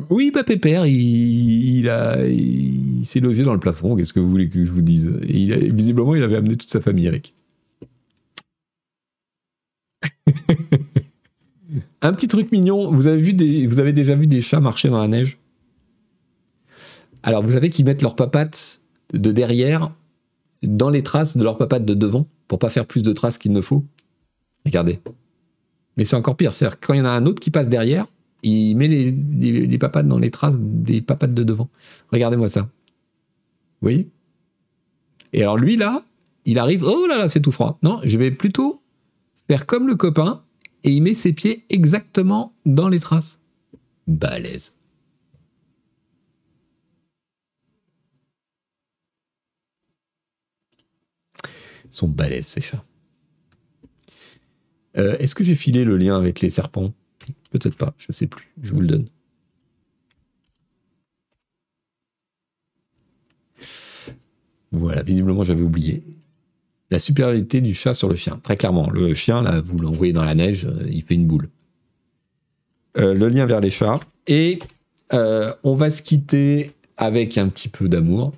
oui, bah Pépère, il, a, il, s'est logé dans le plafond. Qu'est-ce que vous voulez que je vous dise? Il a- Visiblement, il avait amené toute sa famille avec. [laughs] Un petit truc mignon. Vous avez vu des, vous avez déjà vu des chats marcher dans la neige? Alors, vous savez qu'ils mettent leurs papates de derrière dans les traces de leurs papates de devant pour pas faire plus de traces qu'il ne faut? Regardez. Mais c'est encore pire. C'est-à-dire quand il y en a un autre qui passe derrière, il met les, papates dans les traces des papates de devant. Regardez-moi ça. Vous voyez? Et alors lui, là, il arrive. Oh là là, c'est tout froid. Non, je vais plutôt faire comme le copain et il met ses pieds exactement dans les traces. Balèze. Ils sont balèzes, ces chats. Euh, Est-ce que j'ai filé le lien avec les serpents? Peut-être pas, je sais plus. Je vous le donne. Voilà, visiblement j'avais oublié. La supériorité du chat sur le chien. Très clairement, le chien, là, vous l'envoyez dans la neige, euh, il fait une boule. Euh, le lien vers les chats. Et euh, on va se quitter avec un petit peu d'amour,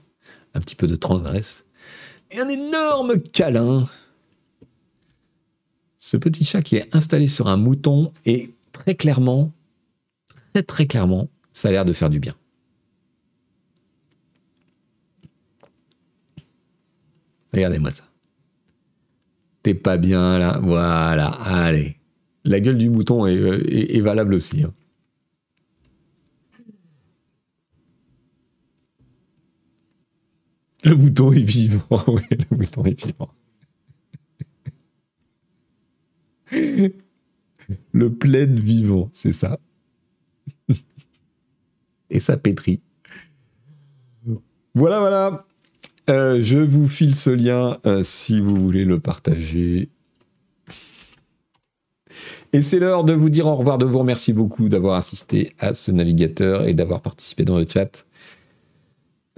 un petit peu de tendresse et un énorme câlin. Ce petit chat qui est installé sur un mouton et très clairement, très très clairement, ça a l'air de faire du bien. Regardez-moi ça. T'es pas bien là, voilà, allez. La gueule du mouton est, euh, valable aussi. hein. Le mouton est vivant, [laughs] oui, le mouton est vivant. [laughs] [laughs] Le plaid vivant, c'est ça. [laughs] Et ça pétrit. Voilà, voilà. Euh, je vous file ce lien euh, si vous voulez le partager. Et c'est l'heure de vous dire au revoir, de vous remercier beaucoup d'avoir assisté à ce navigateur et d'avoir participé dans le chat.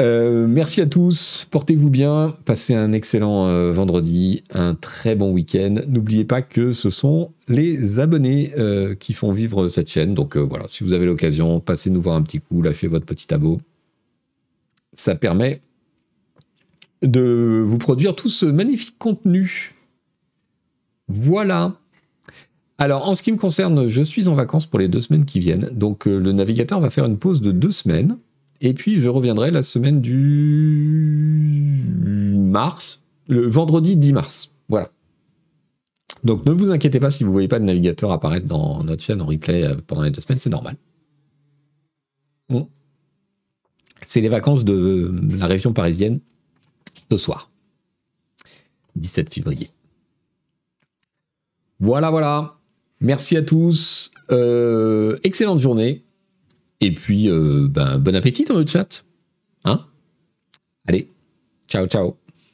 Euh, merci à tous, portez-vous bien, passez un excellent euh, vendredi, un très bon week-end. N'oubliez pas que ce sont les abonnés euh, qui font vivre cette chaîne. Donc voilà, si vous avez l'occasion, passez nous voir un petit coup, lâchez votre petit abo. Ça permet de vous produire tout ce magnifique contenu. Voilà. Alors, en ce qui me concerne, je suis en vacances pour les deux semaines qui viennent. Donc, le navigateur va faire une pause de deux semaines. Et puis, je reviendrai la semaine du mars, le vendredi 10 mars. Voilà. Donc, ne vous inquiétez pas si vous ne voyez pas de navigateur apparaître dans notre chaîne en replay euh, pendant les deux semaines, c'est normal. C'est les vacances de la région parisienne ce soir. 17 février. Voilà, voilà. Merci à tous. Euh, excellente journée. Et puis, euh, ben, bon appétit dans le chat. Hein Allez, ciao, ciao.